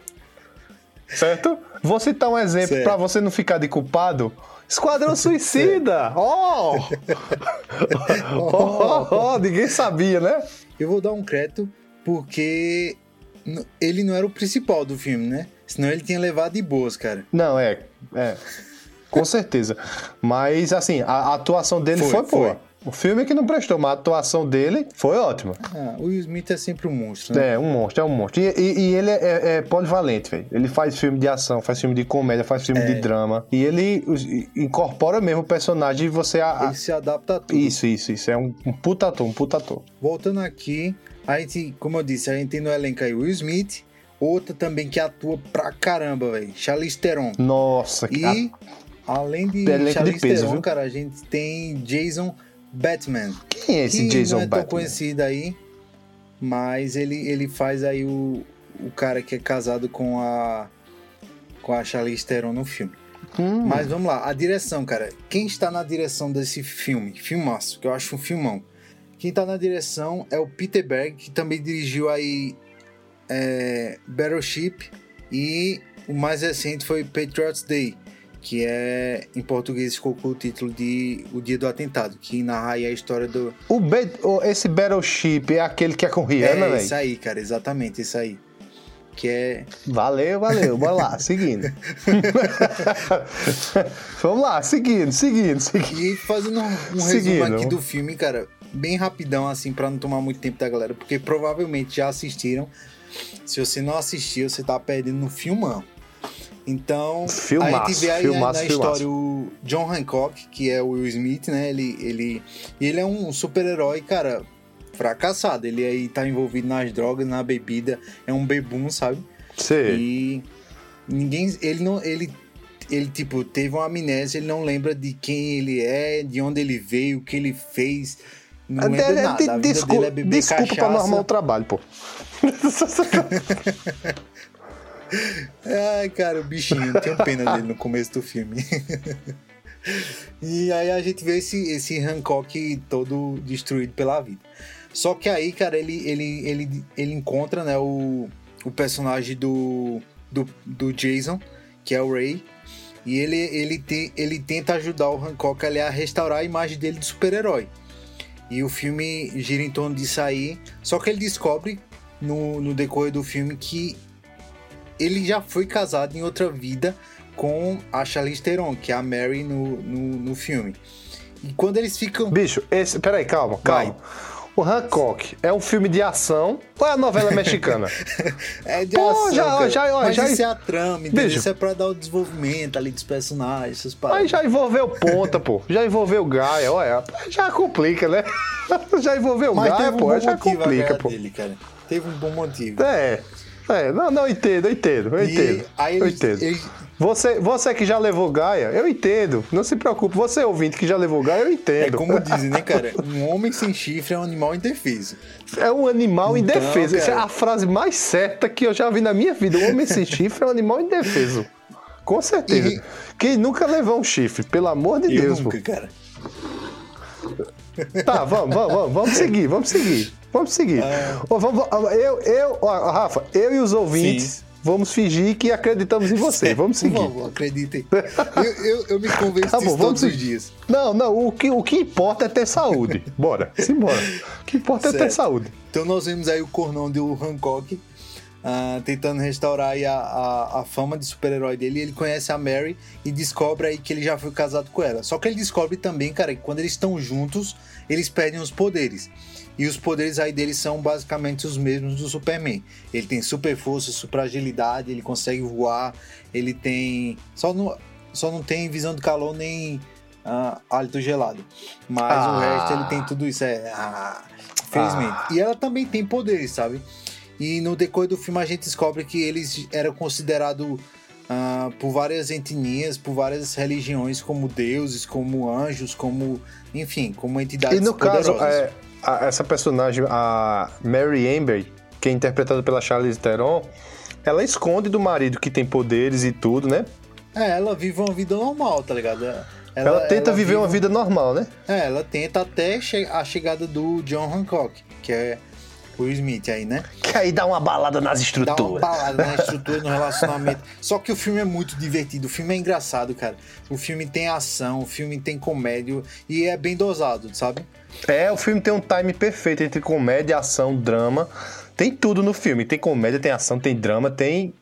Certo? Vou citar um exemplo para você não ficar de culpado Esquadrão Suicida! Oh! oh, oh, oh! Ninguém sabia, né? Eu vou dar um crédito porque ele não era o principal do filme, né? Senão ele tinha levado de boas, cara. Não, é. É. Com certeza. Mas, assim, a, atuação dele Foi, foi, foi. O filme é que não prestou, mas a atuação dele foi ótima. Ah, o Will Smith é sempre um monstro, né? É, um monstro, é um monstro. E, e- e ele é, é- é polivalente, velho. Ele faz filme de ação, faz filme de comédia, faz filme É. de drama. E ele incorpora mesmo o personagem e você. A, a- Ele se adapta a tudo. Isso, isso, isso. É um, um puta ator, um puta ator. Voltando aqui, a gente, como eu disse, a gente tem no elenco aí o Will Smith, outra também que atua pra caramba, velho. Charlize Theron. Nossa, que E, além de Elenco de Charlize peso, Theron, viu? cara, a gente tem Jason Batman. Quem é esse que Jason não é tão Batman? conhecido aí, mas ele, ele faz aí o, o cara que é casado com a com a Charlize Theron no filme. Hum, Mas vamos lá, a direção, cara. Quem está na direção desse filme? Filmaço, que eu acho um filmão. Quem tá na direção é o Peter Berg, que também dirigiu aí é, Battleship e o mais recente foi Patriots Day, que é em português ficou com o título de O Dia do Atentado, que narra aí a história do o o- esse Battleship é aquele que é com Rihanna, É velho? isso aí, cara, exatamente isso aí. Que é Valeu, valeu. Bora lá, seguindo. Vamos lá, seguindo, seguindo, seguindo. E fazendo um, um resumo aqui do filme, cara, bem rapidão, assim, pra não tomar muito tempo da galera, porque provavelmente já assistiram. Se você não assistiu, você tá perdendo no filmão. Então, a Filmaço, gente vê aí né, filmaço, na filmaço. história o John Hancock, que é o Will Smith, né? Ele, ele, e ele é um super-herói, cara, fracassado. Ele aí tá envolvido nas drogas, na bebida, é um bebum, sabe? Sei. E ninguém. Ele não. Ele, ele, tipo, teve uma amnésia, ele não lembra de quem ele é, de onde ele veio, o que ele fez. Não lembra De- nada. A vida desculpa dele é beber desculpa pra cachaça. arrumar o trabalho, pô. Ai, cara, o bichinho, eu tenho pena dele no começo do filme. e aí a gente vê esse, esse Hancock todo destruído pela vida. Só que aí, cara, ele, ele, ele, ele encontra, né, o, o personagem do, do, do Jason, que é o Ray. E ele, ele, te, ele tenta ajudar o Hancock ali a restaurar a imagem dele de super-herói. E o filme gira em torno disso aí. Só que ele descobre no, no decorrer do filme que ele já foi casado em outra vida com a Charlize Theron, que é a Mary no, no, no filme. E quando eles ficam. Bicho, esse. Peraí, calma, calma. O Hancock é um filme de ação ou é a novela mexicana? É de Pô, ação, já- já- ó, Mas já- isso é a trama, entendeu? Bicho. Isso é pra dar o desenvolvimento ali dos personagens, essas Aí paradas. já envolveu ponta, pô. Já envolveu Gaia, olha. Já complica, né? Já envolveu Mas Gaia, um pô. bom Já complica, pô. dele, cara. Teve um bom motivo. É. É, não, não, eu entendo, eu entendo, eu entendo. aí eu entendo. Você, você que já levou Gaia, eu entendo. Não se preocupe. Você ouvinte que já levou Gaia, eu É entendo. como dizem, né, cara? Um homem sem chifre é um animal indefeso. É um animal Então, indefeso. Essa é cara. a frase mais certa que eu já vi na minha vida. O homem sem chifre é um animal indefeso. Com certeza. E- Quem nunca levou um chifre, pelo amor de Eu Deus, nunca, pô. cara. Tá, vamos, vamos, vamos, vamos seguir, vamos seguir. Vamos seguir. Ó, vamos- ó, eu, eu, ó, Rafa, eu e os ouvintes Sim. vamos fingir que acreditamos em você. Vamos seguir. Por favor, acreditem. Eu, eu, eu me convenço Tá bom, disso vamos todos os seguir. dias. Não, não, o que, o que importa é ter saúde. Bora, simbora. O que importa é ter Certo. saúde. Então nós vemos aí o cornão do Hancock ah, tentando restaurar aí a, a, a fama de super-herói dele. Ele conhece a Mary e descobre aí que ele já foi casado com ela. Só que ele descobre também, cara, que quando eles estão juntos, eles perdem os poderes. E os poderes aí deles são basicamente os mesmos do Superman. Ele tem super força, super agilidade, ele consegue voar, ele tem. Só não, só não tem visão de calor nem ah, hálito gelado. Mas o Ah. resto ele tem tudo isso. É. ah, Felizmente. Ah. E ela também tem poderes, sabe? E no decorrer do filme a gente descobre que eles eram considerados ah, por várias etnias, por várias religiões, como deuses, como anjos, como. Enfim, como entidades E no caso, poderosas. é, a- essa personagem, a Mary Amber, que é interpretada pela Charlize Theron, ela esconde do marido que tem poderes e tudo, né? É, ela vive uma vida normal, tá ligado? Ela, Ela, tenta ela viver vive uma vida normal, né? É, ela tenta até che- a chegada do John Hancock, que é o Will Smith aí, né? Que aí dá uma balada nas Dá uma estruturas. balada na estrutura, no relacionamento. Só que o filme é muito divertido, o filme é engraçado, cara. O filme tem ação, o filme tem comédia e é bem dosado, sabe? É, o filme tem um time perfeito entre comédia, ação, drama. Tem tudo no filme. Tem comédia, tem ação, tem drama, tem.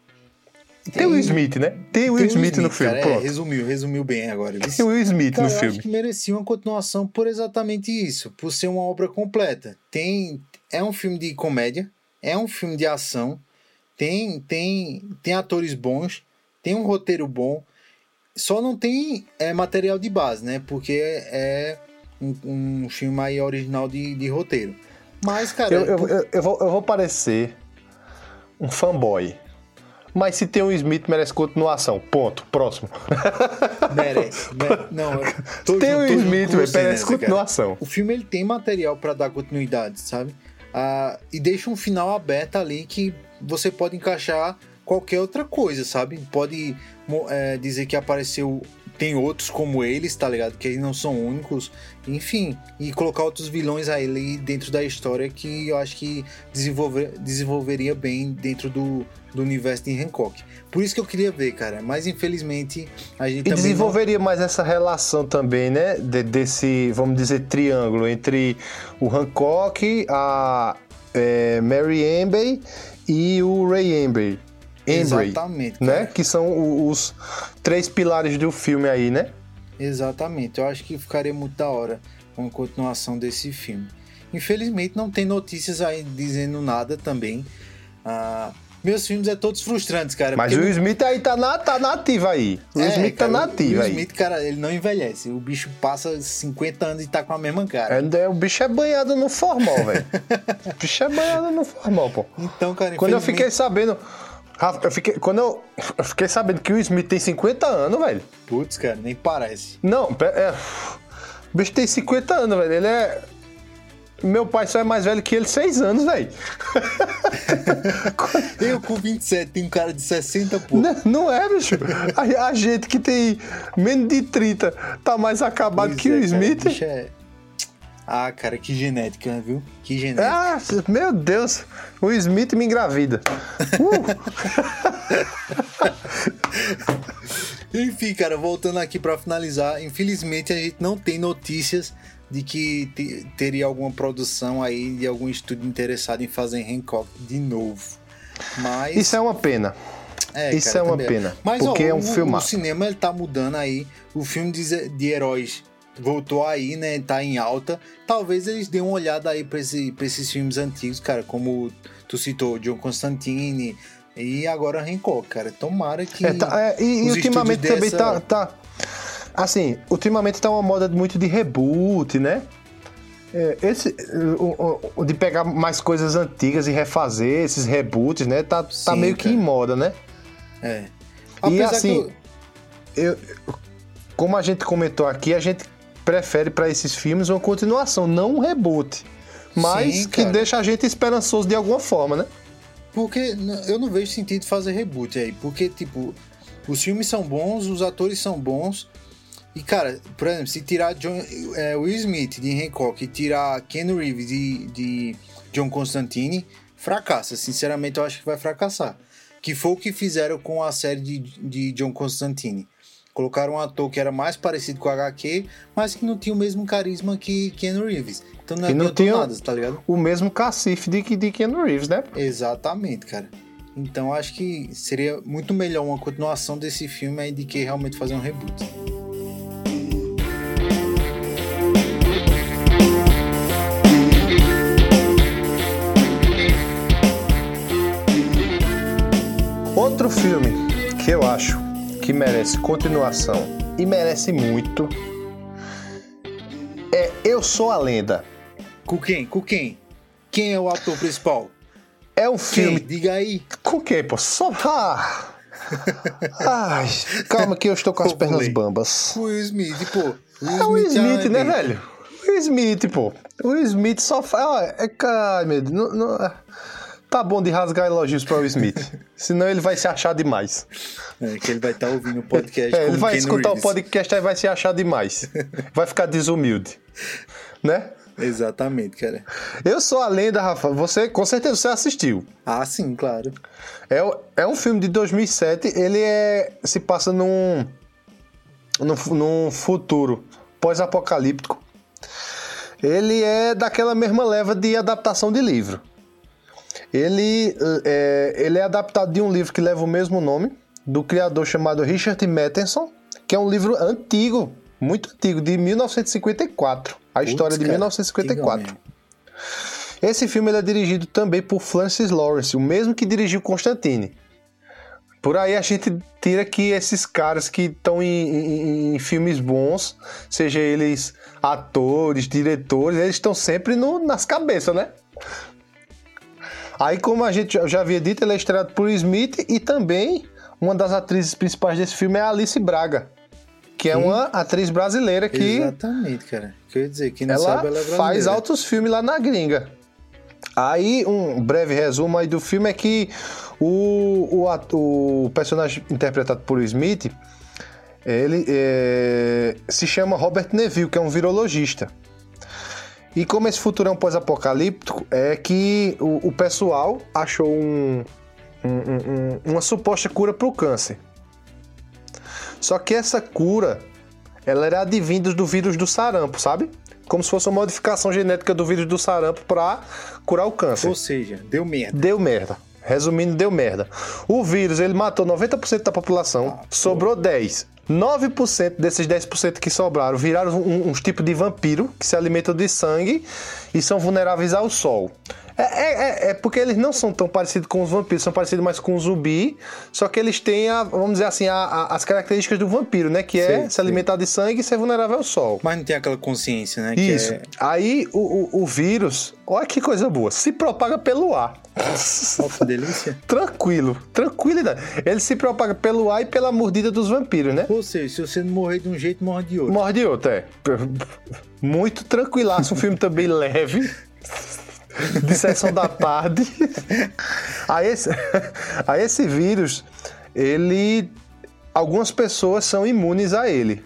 Tem, o Will Smith, né? Tem o Will Tem Smith, no filme. cara, é, resumiu, resumiu bem agora. Tem o Will Smith Cara, no eu filme. acho que merecia uma continuação por exatamente isso, por ser uma obra completa. Tem, é um filme de comédia, é um filme de ação, tem, tem, tem atores bons, tem um roteiro bom, só não tem é, material de base, né? Porque é um, um filme aí original de, de roteiro. Mas, cara, Eu, eu, eu, eu vou, eu vou parecer um fanboy. Mas se tem Will Smith, merece continuação. Ponto. Próximo. merece. mere- Não, tô tem junto Smith, velho, merece nessa, cara. continuação. O filme ele tem material pra dar continuidade, sabe? Ah, e deixa um final aberto ali que você pode encaixar qualquer outra coisa, sabe? Pode é, dizer que apareceu. Tem outros como eles, tá ligado? Que eles não são únicos. Enfim, e colocar outros vilões aí dentro da história que eu acho que desenvolver, desenvolveria bem dentro do, do universo de Hancock. Por isso que eu queria ver, cara. Mas infelizmente a gente E também. não- desenvolveria mais essa relação também, né? De- desse, vamos dizer, triângulo entre o Hancock, a é, Mary Amber e o Ray Amber. Embry, Exatamente, né? cara. Que são o- os três pilares do filme aí, né? Exatamente, eu acho que ficaria muito da hora uma continuação desse filme. Infelizmente não tem notícias aí dizendo nada também. Ah, meus filmes é todos frustrantes, cara. Mas o Will Smith aí tá na, tá na ativa aí. O Will É, Smith cara, tá na O ativa Will aí. Smith, cara, ele não envelhece. O bicho passa 50 anos e tá com a mesma cara. É, o bicho é banhado no formal, velho. o bicho é banhado no formal, pô. Então, cara, Quando eu fiquei sabendo. Rafa, eu fiquei, quando eu, eu fiquei sabendo que o Smith tem 50 anos, velho. Putz, cara, nem parece. Não, é, o bicho tem 50 anos, velho. Ele é. Meu pai só é mais velho que ele 6 anos, velho. Eu com 27 tenho um cara de 60, pô. Não, não é, bicho. A, a gente que tem menos de 30 tá mais acabado Pois que é, o cara, Smith. bicho é- Ah, cara, que genética, viu? Que genética. Ah, meu Deus, o Smith me engravida. Uh, Enfim, cara, voltando aqui pra finalizar, infelizmente a gente não tem notícias de que te- teria alguma produção aí de algum estúdio interessado em fazer Hancock de novo. Mas isso é uma pena. isso é uma também pena, Mas porque ó, é um o, filmaço. O cinema ele tá mudando aí. O filme de, de heróis voltou aí, né? Tá em alta. Talvez eles dêem uma olhada aí pra, esse, pra esses filmes antigos, cara, como tu citou, John Constantine e agora Hancock, cara. Tomara que É, tá- é, e, e ultimamente estúdios também dessa- tá, tá. Assim, ultimamente tá uma moda muito de reboot, né? É, esse, o- o- de pegar mais coisas antigas e refazer esses reboots, né? Tá, tá Sim, meio que cara. em moda, né? É. E Apesar assim, que eu, como a gente comentou aqui, a gente prefere pra esses filmes uma continuação, não um reboot. Mas Sim, que deixa a gente esperançoso de alguma forma, né? Porque eu não vejo sentido fazer reboot aí. Porque, tipo, os filmes são bons, os atores são bons. E, cara, por exemplo, se tirar John, é, Will Smith de Hancock e tirar Ken Reeves de, de John Constantine, fracassa. Sinceramente, eu acho que vai fracassar. Que foi o que fizeram com a série de, de John Constantine. Colocaram um ator que era mais parecido com o HQ, mas que não tinha o mesmo carisma que Ken Reeves. Então não E não tinha- nada, tá ligado? O mesmo cacife de, de Keanu Reeves, né? Exatamente, cara. Então acho que seria muito melhor uma continuação desse filme aí de que realmente fazer um reboot. Outro filme que eu acho que merece continuação e merece muito é Eu Sou a Lenda. Com quem? Com quem? Quem é o ator principal? É um Quem? filme. Diga aí. Com quem, pô? Só. Ah. Ai, calma que eu estou com as Pô, pernas pulei. bambas. O Will Smith, pô. É o Will Smith, né, velho? Will Smith, pô. O Will Smith só faz. ó, É, ai, meu Deus. Não, não- Tá bom de rasgar elogios pra Will Smith. Senão ele vai se achar demais. É, que ele vai estar ouvindo o podcast É, ele vai Keanu escutar o Reeves. podcast e vai se achar demais. Vai ficar desumilde. Né? Exatamente, cara. Eu sou a lenda, Rafa. Você, com certeza, você assistiu. Ah, sim, claro. É, é um filme de 2007. Ele é se passa num num, num futuro pós-apocalíptico. Ele é daquela mesma leva de adaptação de livro. Ele é, ele é adaptado de um livro que leva o mesmo nome, do criador chamado Richard Matheson, que é um livro antigo, muito antigo, de 1954. A Putz, história de cara, 1954. antigão Esse filme é dirigido também por Francis Lawrence, o mesmo que dirigiu Constantine. Por aí a gente tira que esses caras que estão em, em- em filmes bons, seja eles atores, diretores, eles estão sempre no- nas cabeças, né? Aí, como a gente já- havia dito, ele é estreado por Smith e também uma das atrizes principais desse filme é a Alice Braga, que é uma atriz brasileira que Exatamente, cara. Quer dizer, quem não ela, sabe, ela é brasileira. faz altos filmes lá na gringa. Aí, um breve resumo aí do filme é que o, o, o personagem interpretado por Smith, ele é, se chama Robert Neville, que é um virologista. E como esse futuro é um pós-apocalíptico, é que o, o pessoal achou um- um- um- uma suposta cura para o câncer. Só que essa cura, ela era advinda do vírus do sarampo, sabe? Como se fosse uma modificação genética do vírus do sarampo para curar o câncer. Ou seja, deu merda. Deu merda. Resumindo, deu merda. O vírus, ele matou 90% da população, sobrou 10. 9% desses 10% que sobraram viraram um- uns tipos de vampiro que se alimentam de sangue e são vulneráveis ao sol. É, é- é- é porque eles não são tão parecidos com os vampiros, são parecidos mais com o zumbi, só que eles têm, a- vamos dizer assim, a- a- as características do vampiro, né? Que é Sei, se alimentar de sangue e ser vulnerável ao sol. Mas não tem aquela consciência, né? Isso. É... Aí o, o- o vírus, olha que coisa boa, se propaga pelo ar. Nossa, que delícia. Tranquilo, tranquilidade. Ele se propaga pelo ar e pela mordida dos vampiros, né? Ou seja, se você não morrer de um jeito, morre de outro. Morre de outro, é. Muito tranquilaço, um filme também leve. De sessão da tarde. Aí esse, aí esse vírus, ele. Algumas pessoas são imunes a ele.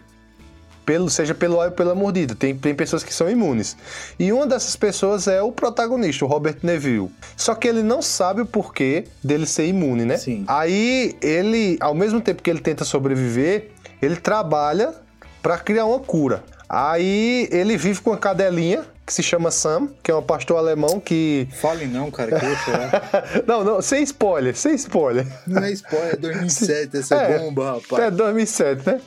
Pelo, seja pelo ar ou pela mordida. Tem, tem pessoas que são imunes. E uma dessas pessoas é o protagonista, o Robert Neville. Só que ele não sabe o porquê dele ser imune, né? Sim. Aí ele, ao mesmo tempo que ele tenta sobreviver, ele trabalha para criar uma cura. Aí ele vive com uma cadelinha que se chama Sam, que é um pastor alemão que. Fale não, cara, que eu vou chorar. não, não, sem spoiler, sem spoiler. Não é spoiler, é 2007, essa É, bomba, rapaz. É 2007, né?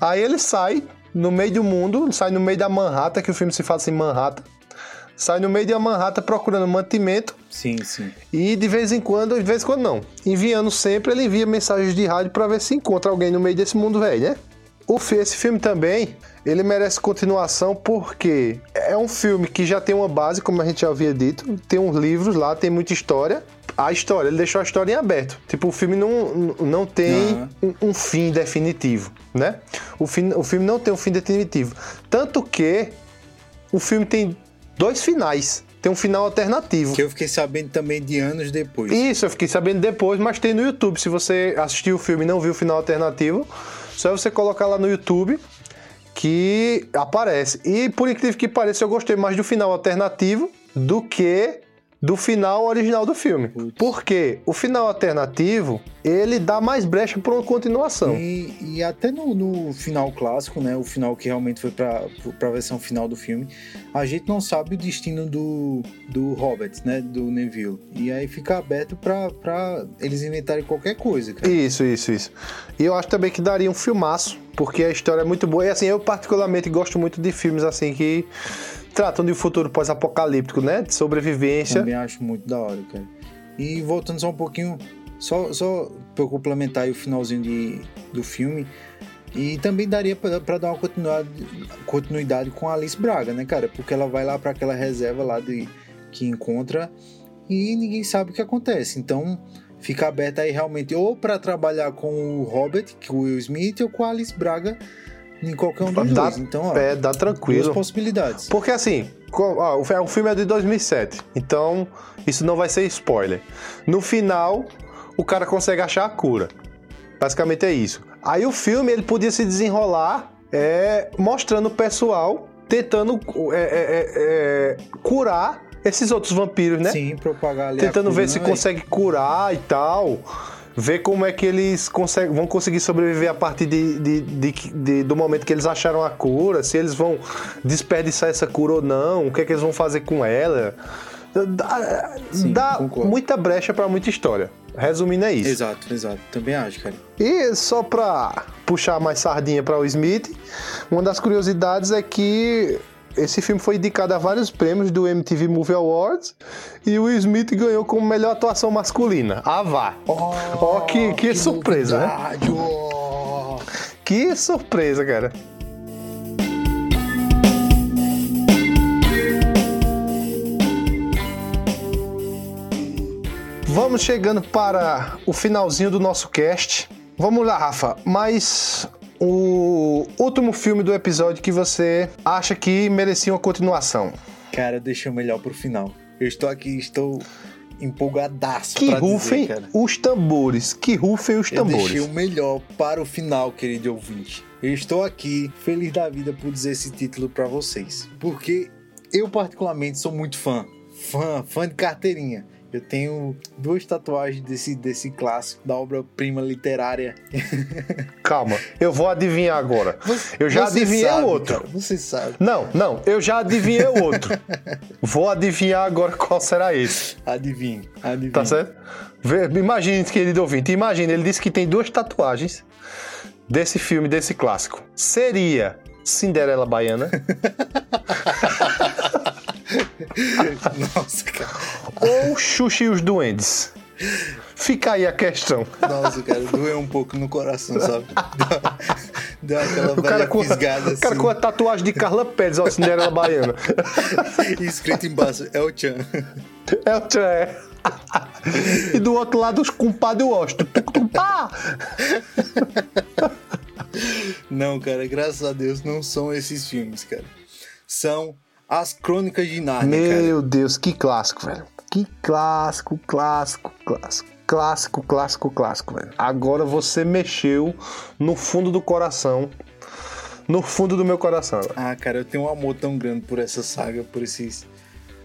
Aí ele sai no meio do mundo, sai no meio da Manhattan, que o filme se faz em Manhattan. Sai no meio da Manhattan procurando mantimento Sim, sim. e de vez em quando, de vez em quando não, enviando sempre, ele envia mensagens de rádio para ver se encontra alguém no meio desse mundo velho, né? O, esse filme também, ele merece continuação porque é um filme que já tem uma base, como a gente já havia dito, tem uns livros lá, tem muita história. A história, ele deixou a história em aberto. Tipo, o filme não, não tem Aham. um, um fim definitivo, né? O, fim, o filme não tem um fim definitivo. Tanto que o filme tem dois finais. Tem um final alternativo. Que eu fiquei sabendo também de anos depois. Isso, eu fiquei sabendo depois, mas tem no YouTube. Se você assistiu o filme e não viu o final alternativo, só é você colocar lá no YouTube que aparece. E por incrível que pareça, eu gostei mais do final alternativo do que do final original do filme. Porque o final alternativo, ele dá mais brecha para uma continuação. E, e até no, no final clássico, né? O final que realmente foi pra, pra versão final do filme, a gente não sabe o destino do, do Robert, né? Do Neville. E aí fica aberto pra, pra eles inventarem qualquer coisa, cara. Isso, isso, isso. E eu acho também que daria um filmaço, porque a história é muito boa. E assim, eu particularmente gosto muito de filmes assim que tratam de um futuro pós-apocalíptico, né? De sobrevivência. Também acho muito da hora, cara. E voltando só um pouquinho, só, só eu complementar o finalzinho de, do filme. E também daria pra dar uma continuidade, continuidade com a Alice Braga, né, cara? Porque ela vai lá pra aquela reserva lá de, que encontra e ninguém sabe o que acontece. Então fica aberto aí realmente ou pra trabalhar com o Robert, é o Will Smith, ou com a Alice Braga em qualquer um dos Dá- dois. Então, ó, É, dá duas tranquilo. possibilidades. Porque assim, ó, o o filme é de 2007, então isso não vai ser spoiler. No final, o cara consegue achar a cura. Basicamente é isso. Aí o filme ele podia se desenrolar é, mostrando o pessoal tentando é, é, é, é, curar esses outros vampiros, né? Sim, propagar ali. Tentando ver se consegue curar e tal. Ver como é que eles conseguem, vão conseguir sobreviver a partir de, de- de- de- do momento que eles acharam a cura, se eles vão desperdiçar essa cura ou não, o que é que eles vão fazer com ela. Dá, Sim, dá muita brecha pra muita história. Resumindo, é isso. Exato, exato. Também acho, cara. E só pra puxar mais sardinha para o Smith, uma das curiosidades é que esse filme foi indicado a vários prêmios do MTV Movie Awards e o Will Smith ganhou como melhor atuação masculina. Ah, vá! Ó, que, que, surpresa, né? ó. Que surpresa, cara. Vamos chegando para o finalzinho do nosso cast. Vamos lá, Rafa. Mas o último filme do episódio que você acha que merecia uma continuação? Cara, deixa o melhor pro final. Eu estou aqui, estou empolgadaço Que rufem dizer, os tambores. Que rufem os Eu tambores. deixei o melhor para o final, querido ouvinte. Eu estou aqui, feliz da vida por dizer esse título para vocês. Porque eu, particularmente, sou muito fã. Fã, fã de carteirinha. Eu tenho duas tatuagens desse, desse clássico, da obra-prima literária. Calma, eu vou adivinhar agora. Eu já adivinhei sabe, o outro. cara, você sabe. Não, não, eu já adivinhei o outro. Vou adivinhar agora qual será esse. Adivinhe, adivinhe. Tá certo? Imagine, querido ouvinte, imagine, ele disse que tem duas tatuagens desse filme, desse clássico. Seria Cinderela Baiana Nossa, cara. ou Xuxa e os Duendes? Fica aí a questão. Nossa, cara, doeu um pouco no coração, sabe? Deu, aquela O cara, com, fisgada o cara assim. com a tatuagem de Carla Pérez, ó, Cinderela Baiana. E escrito embaixo, é o Chan. É o Tchê. E do outro lado, os compadres Washington. Pá! Não, cara, graças a Deus não são esses filmes, cara. São As Crônicas de Nárnia, cara. Meu Deus, que clássico, velho. Que clássico, clássico, clássico. Clássico, clássico, clássico, velho. Agora você mexeu no fundo do coração. No fundo do meu coração. velho. Ah, cara, eu tenho um amor tão grande por essa saga, por esses.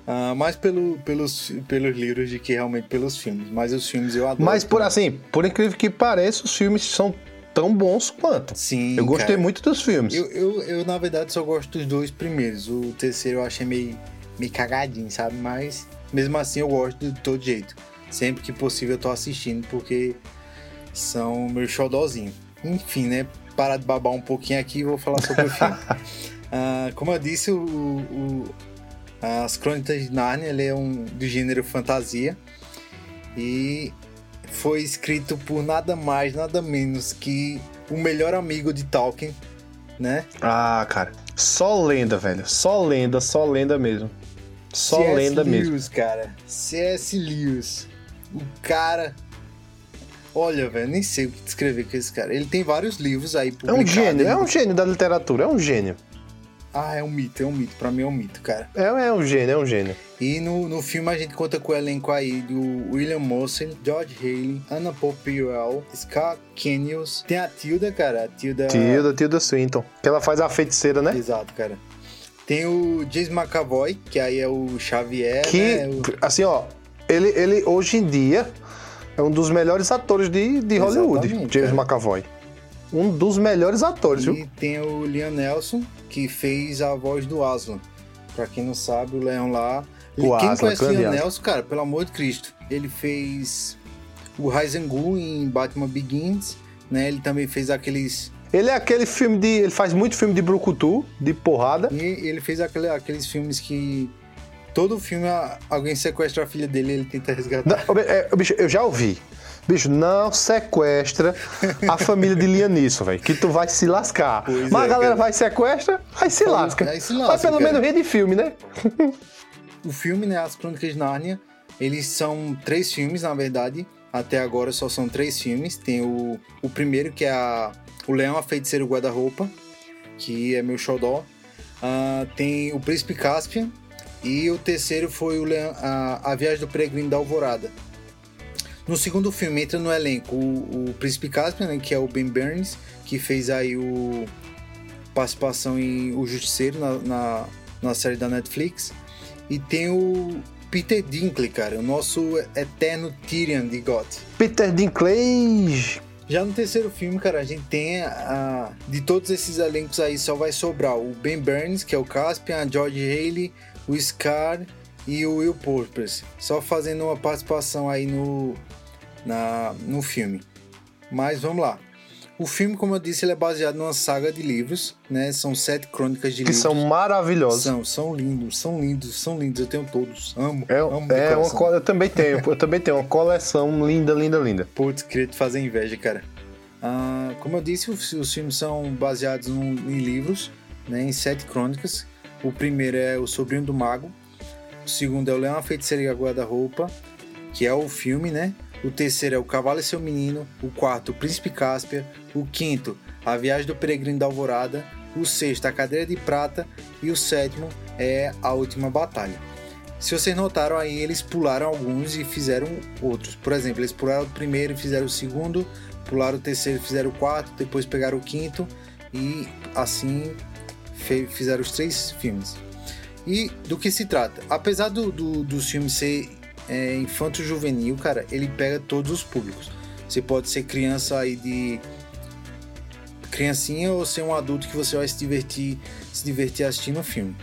Ah, mais pelo, pelos, pelos livros do que realmente pelos filmes. Mas os filmes eu adoro. Mas por também. assim, por incrível que pareça, os filmes são tão bons quanto. Sim. Eu gostei cara. muito dos filmes. Eu, eu, eu, na verdade, só gosto dos dois primeiros. O terceiro eu achei meio, meio cagadinho, sabe? Mas mesmo assim eu gosto de todo jeito. Sempre que possível eu tô assistindo, porque são meu xodózinho. Enfim, né? Parar de babar um pouquinho aqui e vou falar sobre o filme. Ah, como eu disse, o, o- As Crônicas de Nárnia ele é um do gênero fantasia. E foi escrito por nada mais, nada menos que o melhor amigo de Tolkien, né? Ah, cara. Só lenda, velho. Só lenda, só lenda mesmo. Só C.S. lenda mesmo. Lewis, cara. C.S. Lewis. O cara. Olha, velho, nem sei o que descrever com esse cara. Ele tem vários livros aí É publicados. um gênio, é um gênio da literatura, é um gênio. Ah, é um mito, é um mito. Pra mim é um mito, cara. É, é um gênio, é um gênio. E no, no filme a gente conta com o elenco aí do William Mosley, George Haley, Anna Popplewell, Scott Kenius. Tem a Tilda, cara. A Tilda... Tilda, Tilda Swinton. Que ela faz a feiticeira, né? Exato, cara. Tem o James McAvoy, que aí é o Xavier, Que, né? O- assim, ó, ele, ele hoje em dia é um dos melhores atores de, de Hollywood, Exatamente, James cara. McAvoy. Um dos melhores atores, E viu? tem o Liam Nelson, que fez a voz do Aslan. Pra quem não sabe, o Leão lá. O quem Aslan, conhece o Liam. Nelson, cara, pelo amor de Cristo, ele fez o Raizengul em Batman Begins, né? Ele também fez aqueles. Ele é aquele filme de. Ele faz muito filme de brucutu, de porrada. E ele fez aquele- aqueles filmes que. Todo filme alguém sequestra a filha dele e ele tenta resgatar. Não, é, bicho, eu já ouvi. Bicho, não sequestra a família de Liam Neeson, velho. Que tu vai se lascar. Pois Mas é, a galera cara. vai sequestra, aí se lasca. aí se Mas lasca, pelo cara. menos de filme, né? O filme, né, As Crônicas de Nárnia, eles são três filmes, na verdade. Até agora só são três filmes. Tem o, o primeiro, que é a, O Leão, a Feiticeira e o Guarda-Roupa, que é meu xodó. Ah, tem O Príncipe Caspian. E o terceiro foi o Leão, a, a Viagem do Peregrino da Alvorada. No segundo filme entra no elenco o, o Príncipe Caspian, né, que é o Ben Burns, que fez aí o, participação em O Justiceiro na, na, na série da Netflix. E tem o Peter Dinklage, cara, o nosso eterno Tyrion de GOT. Peter Dinklage. Já no terceiro filme, cara, a gente tem a. De todos esses elencos aí, só vai sobrar o Ben Burns, que é o Caspian, a George Haley, o Scar e o Will Purpose. Só fazendo uma participação aí no, na, no filme. Mas vamos lá. O filme, como eu disse, ele é baseado numa saga de livros, né? São sete crônicas de que livros. são maravilhosos. São, são lindos, são lindos, são lindos. Eu tenho todos. Amo. É, amo é uma coração. co- eu também tenho, eu também tenho uma coleção linda, linda, linda. Putz, queria te fazer inveja, cara. Ah, como eu disse, os, os filmes são baseados num- em livros, né, em sete crônicas. O primeiro é O Sobrinho do Mago. O segundo é O Leão, a Feiticeira e a Guarda-Roupa, que é o filme, né? O terceiro é O Cavalo e Seu Menino. O quarto, O Príncipe Cáspia. O quinto, A Viagem do Peregrino da Alvorada. O sexto, A Cadeira de Prata. E o sétimo é A Última Batalha. Se vocês notaram aí, eles pularam alguns e fizeram outros. Por exemplo, eles pularam o primeiro e fizeram o segundo, pularam o terceiro e fizeram o quarto, depois pegaram o quinto e assim fizeram os três filmes. E do que se trata? Apesar do, do, dos filmes ser é, infanto-juvenil, cara, ele pega todos os públicos. Você pode ser criança aí de criancinha ou ser um adulto que você vai se divertir, se divertir assistindo um filme.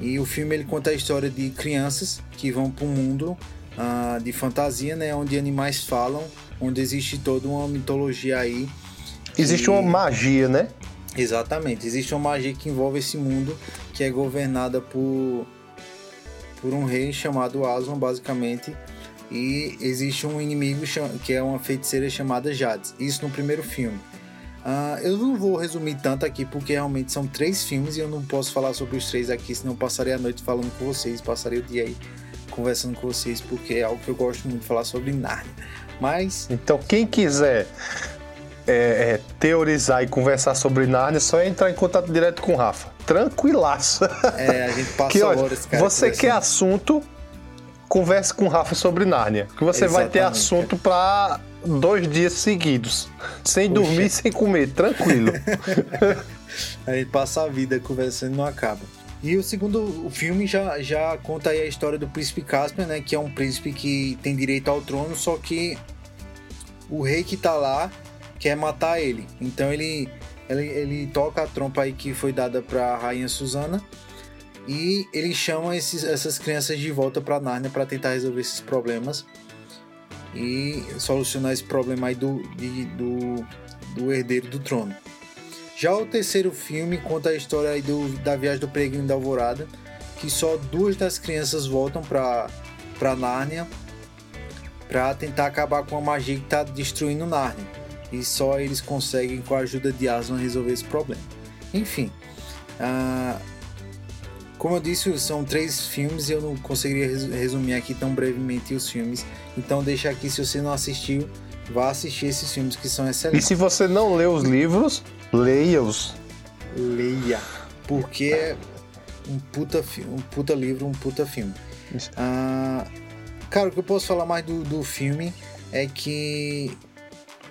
E o filme ele conta a história de crianças que vão para um mundo ah, de fantasia, né, onde animais falam, onde existe toda uma mitologia aí. Existe que- uma magia, né? Exatamente, existe uma magia que envolve esse mundo que é governada por por um rei chamado Aslan, basicamente, e existe um inimigo que é uma feiticeira chamada Jades. Isso no primeiro filme. Ah, eu não vou resumir tanto aqui porque realmente são três filmes e eu não posso falar sobre os três aqui, senão eu passaria a noite falando com vocês, passaria o dia aí conversando com vocês, porque é algo que eu gosto muito de falar sobre Narnia. Mas Então, quem quiser é, é, teorizar e conversar sobre Narnia, é só entrar em contato direto com o Rafa. Tranquilaço. é, a gente passa que, olha, horas, cara. você quer assunto, converse com o Rafa sobre Narnia. Que você vai ter Exatamente, assunto pra dois dias seguidos. Sem Poxa. dormir, sem comer. Tranquilo. A gente passa a vida conversando e não acaba. E o segundo o filme já, já conta aí a história do príncipe Caspian, né? Que é um príncipe que tem direito ao trono, só que o rei que tá lá quer matar ele. Então ele, ele, ele toca a trompa aí que foi dada pra rainha Susana e ele chama esses, essas crianças de volta pra Nárnia para tentar resolver esses problemas e solucionar esse problema aí do, de- do, do herdeiro do trono. Já o terceiro filme conta a história aí do, da viagem do peregrino da Alvorada, que só duas das crianças voltam para para Nárnia para tentar acabar com a magia que está destruindo Nárnia. E só eles conseguem, com a ajuda de Aslan, resolver esse problema. Enfim, ah, como eu disse, são três filmes e eu não conseguiria res- resumir aqui tão brevemente os filmes. Então deixa aqui, se você não assistiu, vá assistir esses filmes que são e excelentes. se você não lê os livros, leia-os. leia. Porque é um puta, um puta livro, um puta filme. Ah, cara, o que eu posso falar mais do, do filme é que.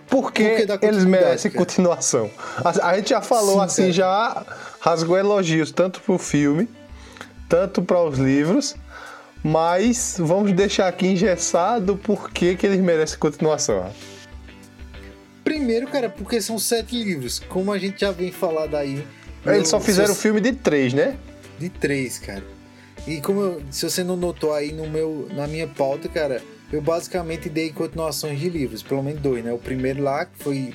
Porque Por que dá eles merecem cara? continuação. A, a gente já falou Sim, assim, cara. já rasgou elogios tanto pro filme, tanto para os livros, mas vamos deixar aqui engessado por que eles merecem continuação. Primeiro, cara, porque são sete livros. Como a gente já vem falado aí. Eles eu- só fizeram o se- filme de três, né? De três, cara. E como eu- se você não notou aí no meu, na minha pauta, cara, eu basicamente dei continuações de livros, pelo menos dois, né? O primeiro lá, que foi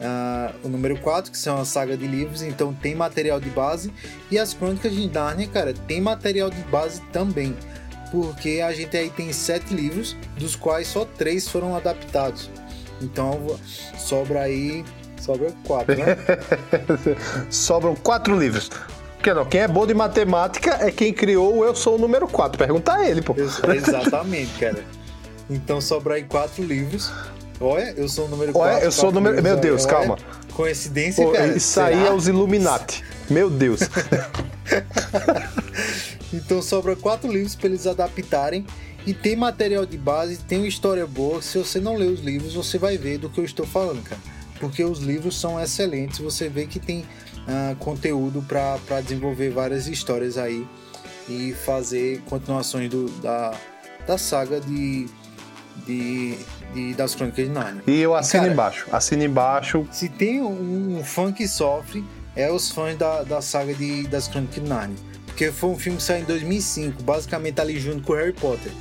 ah, o número 4, que são a saga de livros, então tem material de base. E as crônicas de Narnia, cara, tem material de base também. Porque a gente aí tem sete livros, dos quais só três foram adaptados. Então sobra aí. Sobra quatro, né? Sobram quatro livros. Porque não, quem é bom de matemática é quem criou o Eu Sou o número 4. Pergunta a ele, pô. Ex- Exatamente, cara. Então sobra aí quatro livros. Olha, eu sou o número Olha, 4. eu sou o número- meu Deus, calma. Coincidência, Pô, cara. isso aí é os Illuminati. Meu Deus. Então sobra quatro livros para eles adaptarem. E tem material de base, tem uma história boa. Se você não ler os livros, você vai ver do que eu estou falando, cara. Porque os livros são excelentes. Você vê que tem ah, conteúdo para desenvolver várias histórias aí e fazer continuações do, da, da saga de, de, de das Crônicas de Narnia. E eu assino Cara, embaixo. Assino embaixo. Se tem um, um fã que sofre, é os fãs da, da saga de, das Crônicas de Narnia. Porque foi um filme que saiu em 2005, basicamente ali junto com o Harry Potter.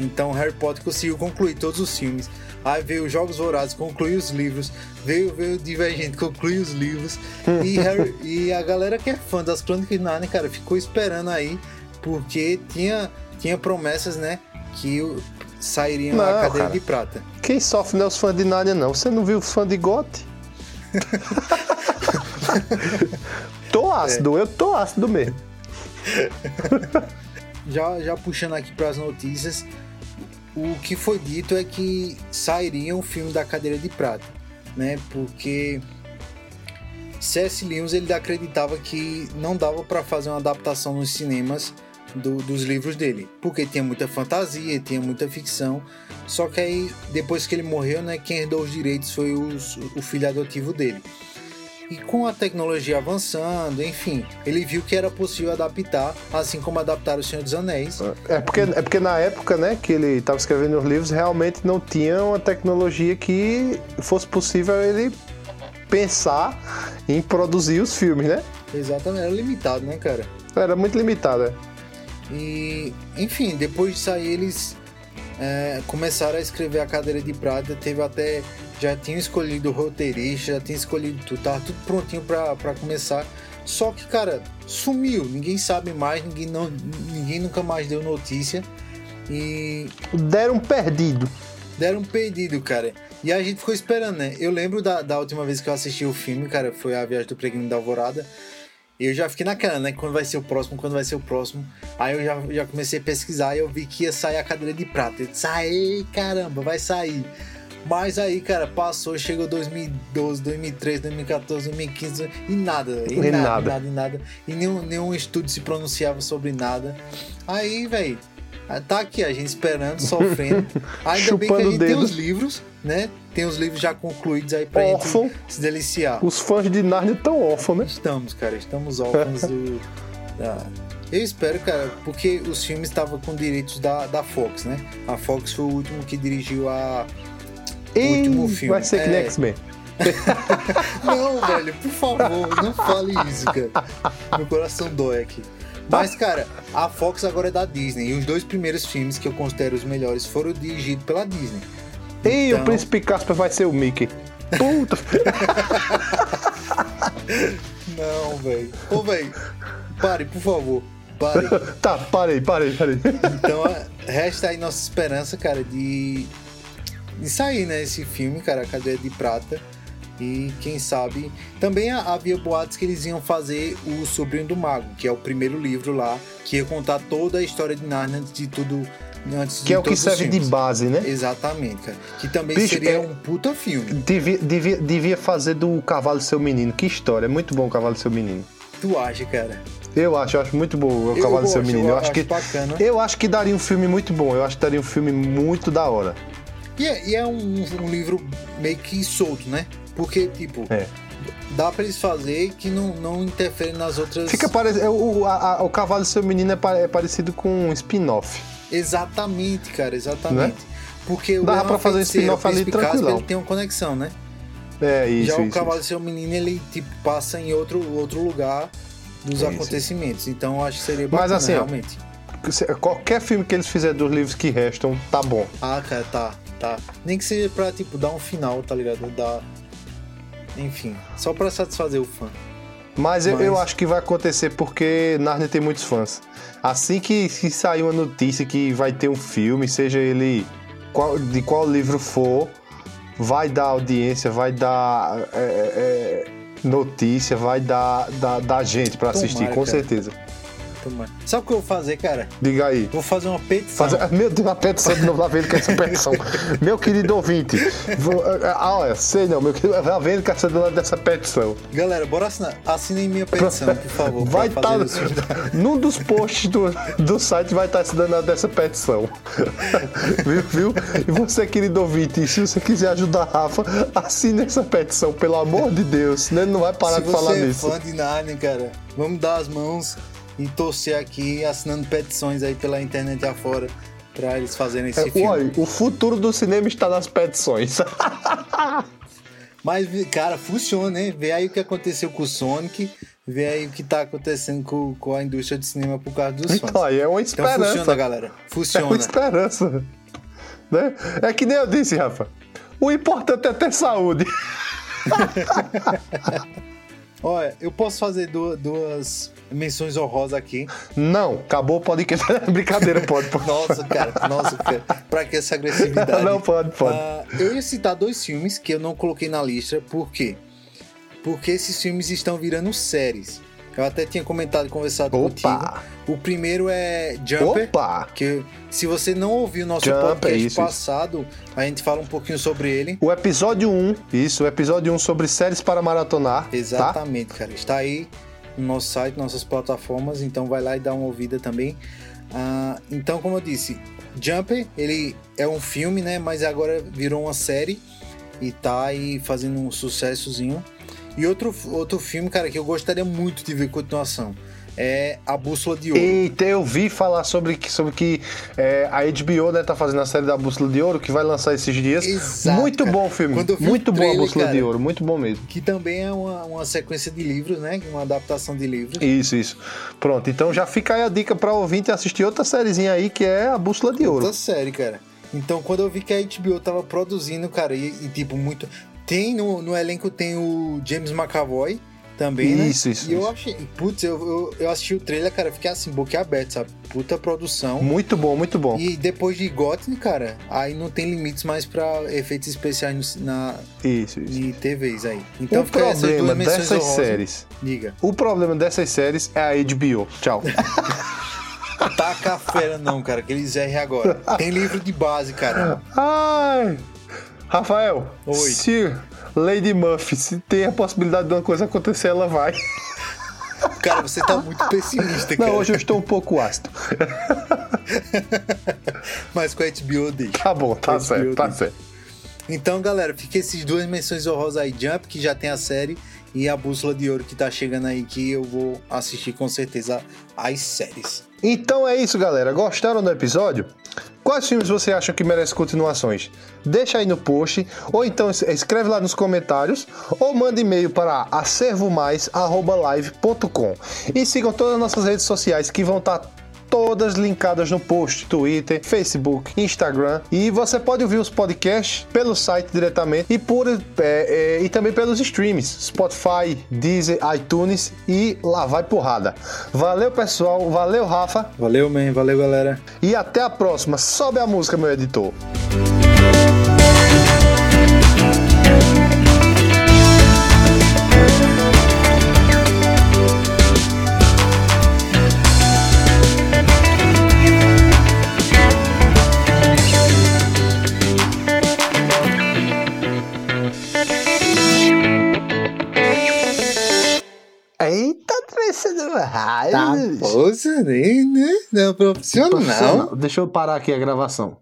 Então Harry Potter conseguiu concluir todos os filmes. Aí veio os Jogos Vorazes, concluir os livros. Veio, veio o Divergente, concluir os livros. E, Harry- e a galera que é fã das Crônicas de Narnia, cara, ficou esperando aí. Porque tinha, tinha promessas, né? Que sairiam Não, a cadeira cara. de prata. Quem sofre não é os fãs de Narnia, não. Você não viu os fãs de GOT? tô ácido, eu tô ácido mesmo. Já, já puxando aqui para as notícias, o que foi dito é que sairia um filme da Cadeira de Prata, né? Porque C.S. Lewis ele acreditava que não dava para fazer uma adaptação nos cinemas do- dos livros dele, porque tinha muita fantasia, tinha muita ficção. Só que aí depois que ele morreu, né, quem herdou os direitos foi os- o filho adotivo dele. E com a tecnologia avançando, enfim, ele viu que era possível adaptar, assim como adaptaram O Senhor dos Anéis. É porque, é porque na época, né, que ele estava escrevendo os livros, realmente não tinha uma tecnologia que fosse possível ele pensar em produzir os filmes, né? Exatamente, era limitado, né, cara? Era muito limitada. E, enfim, depois disso aí eles é, começaram a escrever a cadeira de prata, teve até. Já tinham escolhido o roteirista, já tinham escolhido tudo, tava tudo prontinho pra, pra começar. Só que, cara, sumiu, ninguém sabe mais, ninguém, não, ninguém nunca mais deu notícia. E Deram perdido. deram pedido, cara. E a gente ficou esperando, né? Eu lembro da, da última vez que eu assisti o filme, cara, foi a Viagem do Peregrino da Alvorada. Eu já fiquei naquela, né? Quando vai ser o próximo, quando vai ser o próximo. Aí eu já, já comecei a pesquisar e eu vi que ia sair a cadeira de prata. Eu disse, "Aê, caramba, vai sair. Mas aí, cara, passou, chegou 2012, 2013, 2014, 2015 e nada, e E nada, nada. e nada, e nenhum, nenhum estudo se pronunciava sobre nada. Aí, velho, tá aqui a gente esperando, sofrendo. Ainda bem que a gente tem dedo. os livros, né? Tem os livros já concluídos aí pra Órfão. gente se deliciar. Os fãs de Narnia estão órfãos, né? Estamos, cara, estamos órfãos do. da- Eu espero, cara, porque os filmes estavam com direitos da, da Fox, né? A Fox foi o último que dirigiu a. O último filme. Vai ser que É. X-Men. Não, velho, por favor, não fale isso, cara. Meu coração dói aqui. Mas, cara, a Fox agora é da Disney. E os dois primeiros filmes que eu considero os melhores foram dirigidos pela Disney. Ih, Então- o Príncipe Casper vai ser o Mickey. Puta. Não, velho. Ô, velho, pare, por favor. Pare. tá, parei, parei, parei. Então, a- resta aí nossa esperança, cara, de, de sair, né, esse filme, cara, a Cadeia de Prata. E quem sabe. Também ha- havia boatos que eles iam fazer o Sobrinho do Mago, que é o primeiro livro lá, que ia contar toda a história de Narnia antes de tudo. Antes Que é o que serve de base, né? Exatamente, cara. Que também Bicho, seria é- um puta filme. Devia, devia, devia fazer do Cavalo Seu Menino. Que história. É muito bom o Cavalo Seu Menino. Tu acha, cara? Eu acho, eu acho muito bom o Eu Cavalo Seu gosto, Menino. eu Eu acho que bacana. eu acho que daria um filme muito bom. Eu acho que daria um filme muito da hora. E é, e é um, um livro meio que solto, né? Porque, tipo, É. dá pra eles fazer que não, não interfere nas outras. Fica parecendo. O, a- a- o Cavalo Seu Menino é, pa- é parecido com um spin-off. Exatamente, cara, exatamente. Porque o Leão pra fazer Feiticeiro, spin-off ali tranquilão. ele tem uma conexão, né? É isso. Já o isso, Cavalo isso. Seu Menino, ele tipo, passa em outro, outro lugar dos Sim, acontecimentos. Então eu acho que seria Mas bacana, assim, ó, realmente. Qualquer filme que eles fizerem dos livros que restam, tá bom. Ah, cara, tá, tá. Nem que seja pra, tipo, dar um final, tá ligado? Dar... Enfim, só pra satisfazer o fã. Mas, eu- eu Mas- acho que vai acontecer porque Narnia tem muitos fãs. Assim que, que sair uma notícia que vai ter um filme, seja ele qual- de qual livro for, vai dar audiência, vai dar é, é, notícia, vai dar, dar, dar gente pra assistir, Tomara, com cara. certeza. Tomar. Sabe o que eu vou fazer, cara? Diga aí. Vou fazer uma petição. Fazer... Meu Deus, a petição de novo, lá vendo que essa petição. meu querido ouvinte, vou... ah, olha, sei não, meu querido, lá vendo que essa dessa petição. Galera, bora assinar. Assinem minha petição, por favor. Vai estar. Tá... Num dos posts do, do site vai estar tá se danado dessa petição. viu, viu? E você, querido ouvinte, se você quiser ajudar a Rafa, assine essa petição, pelo amor de Deus. Né? Não vai parar se de falar nisso. Se você é fã de Narnia, cara, vamos dar as mãos e torcer aqui, assinando petições aí pela internet afora para eles fazerem esse é, filme. Olha, o futuro do cinema está nas petições. Mas, cara, funciona, né? Vê aí o que aconteceu com o Sonic, vê aí o que tá acontecendo com, com a indústria de cinema por causa dos então, aí é uma esperança. Então funciona, galera. Funciona. É uma esperança. Né? É que nem eu disse, Rafa. O importante é ter saúde. Olha, eu posso fazer duas menções honrosas aqui. Não, acabou o podcast. Brincadeira, pode, pode. Nossa, cara, nossa, cara. Pra que essa agressividade? Não, pode, pode. Uh, eu ia citar dois filmes que eu não coloquei na lista, por quê? Porque esses filmes estão virando séries. Eu até tinha comentado e conversado Opa. contigo. O primeiro é Jumper. Opa! Que se você não ouviu o nosso Jumper, podcast isso, passado, isso. a gente fala um pouquinho sobre ele. O episódio 1, isso, o episódio 1 sobre séries para maratonar. Tá? Exatamente, tá? cara. Está aí no nosso site, nossas plataformas, então vai lá e dá uma ouvida também. Uh, então, como eu disse, Jumper, ele é um filme, né? Mas agora virou uma série e tá aí fazendo um sucessozinho. E outro, outro filme, cara, que eu gostaria muito de ver continuação é A Bússola de Ouro. Eita, eu vi falar sobre, sobre que é, a HBO né, tá fazendo a série da Bússola de Ouro, que vai lançar esses dias. Exato, muito cara. bom o filme. muito bom a Bússola cara, de Ouro, muito bom mesmo. Que também é uma, uma sequência de livros, né? Uma adaptação de livros. Isso, isso. Pronto, então já fica aí a dica pra ouvinte assistir outra sériezinha aí, que é A Bússola de Ouro. Outra série, cara. Então, quando eu vi que a HBO tava produzindo, cara, e, e tipo, muito. Tem no, no elenco tem o James McAvoy também, né? Isso, isso. E isso. eu achei. Putz, eu, eu, eu, assisti o trailer, cara, fiquei assim, boca aberta, sabe? Puta produção. Muito bom, muito bom. E depois de Gotham, cara, aí não tem limites mais pra efeitos especiais na. Isso, isso. De TVs aí. Então o problema dessas honrosas. séries. Diga. O problema dessas séries é a HBO. Tchau. Taca a fera, não, cara, que eles errem agora. Tem livro de base, cara. Ai. Rafael, Oi. se Lady Murphy, se tem a possibilidade de uma coisa acontecer, ela vai. Cara, você tá muito pessimista, cara. Não, hoje eu estou um pouco ácido. Mas com a HBO deixa. Tá bom, tá certo, tá certo. Então, galera, fica esses duas menções honrosas aí, Jump, que já tem a série, e a Bússola de Ouro que tá chegando aí, que eu vou assistir com certeza as séries. Então é isso, galera. Gostaram do episódio? Quais filmes você acha que merecem continuações? Deixa aí no post, ou então escreve lá nos comentários, ou manda e-mail para acervomais.live.com. E sigam todas as nossas redes sociais que vão estar tá todas linkadas no post, Twitter, Facebook, Instagram. E você pode ouvir os podcasts pelo site diretamente e, por, é, é, e também pelos streams, Spotify, Deezer, iTunes e lá vai porrada. Valeu, pessoal. Valeu, Rafa. Valeu, man. Valeu, galera. E até a próxima. Sobe a música, meu editor. Tá, poxa, né? Não é profissional. Deixa eu parar aqui a gravação.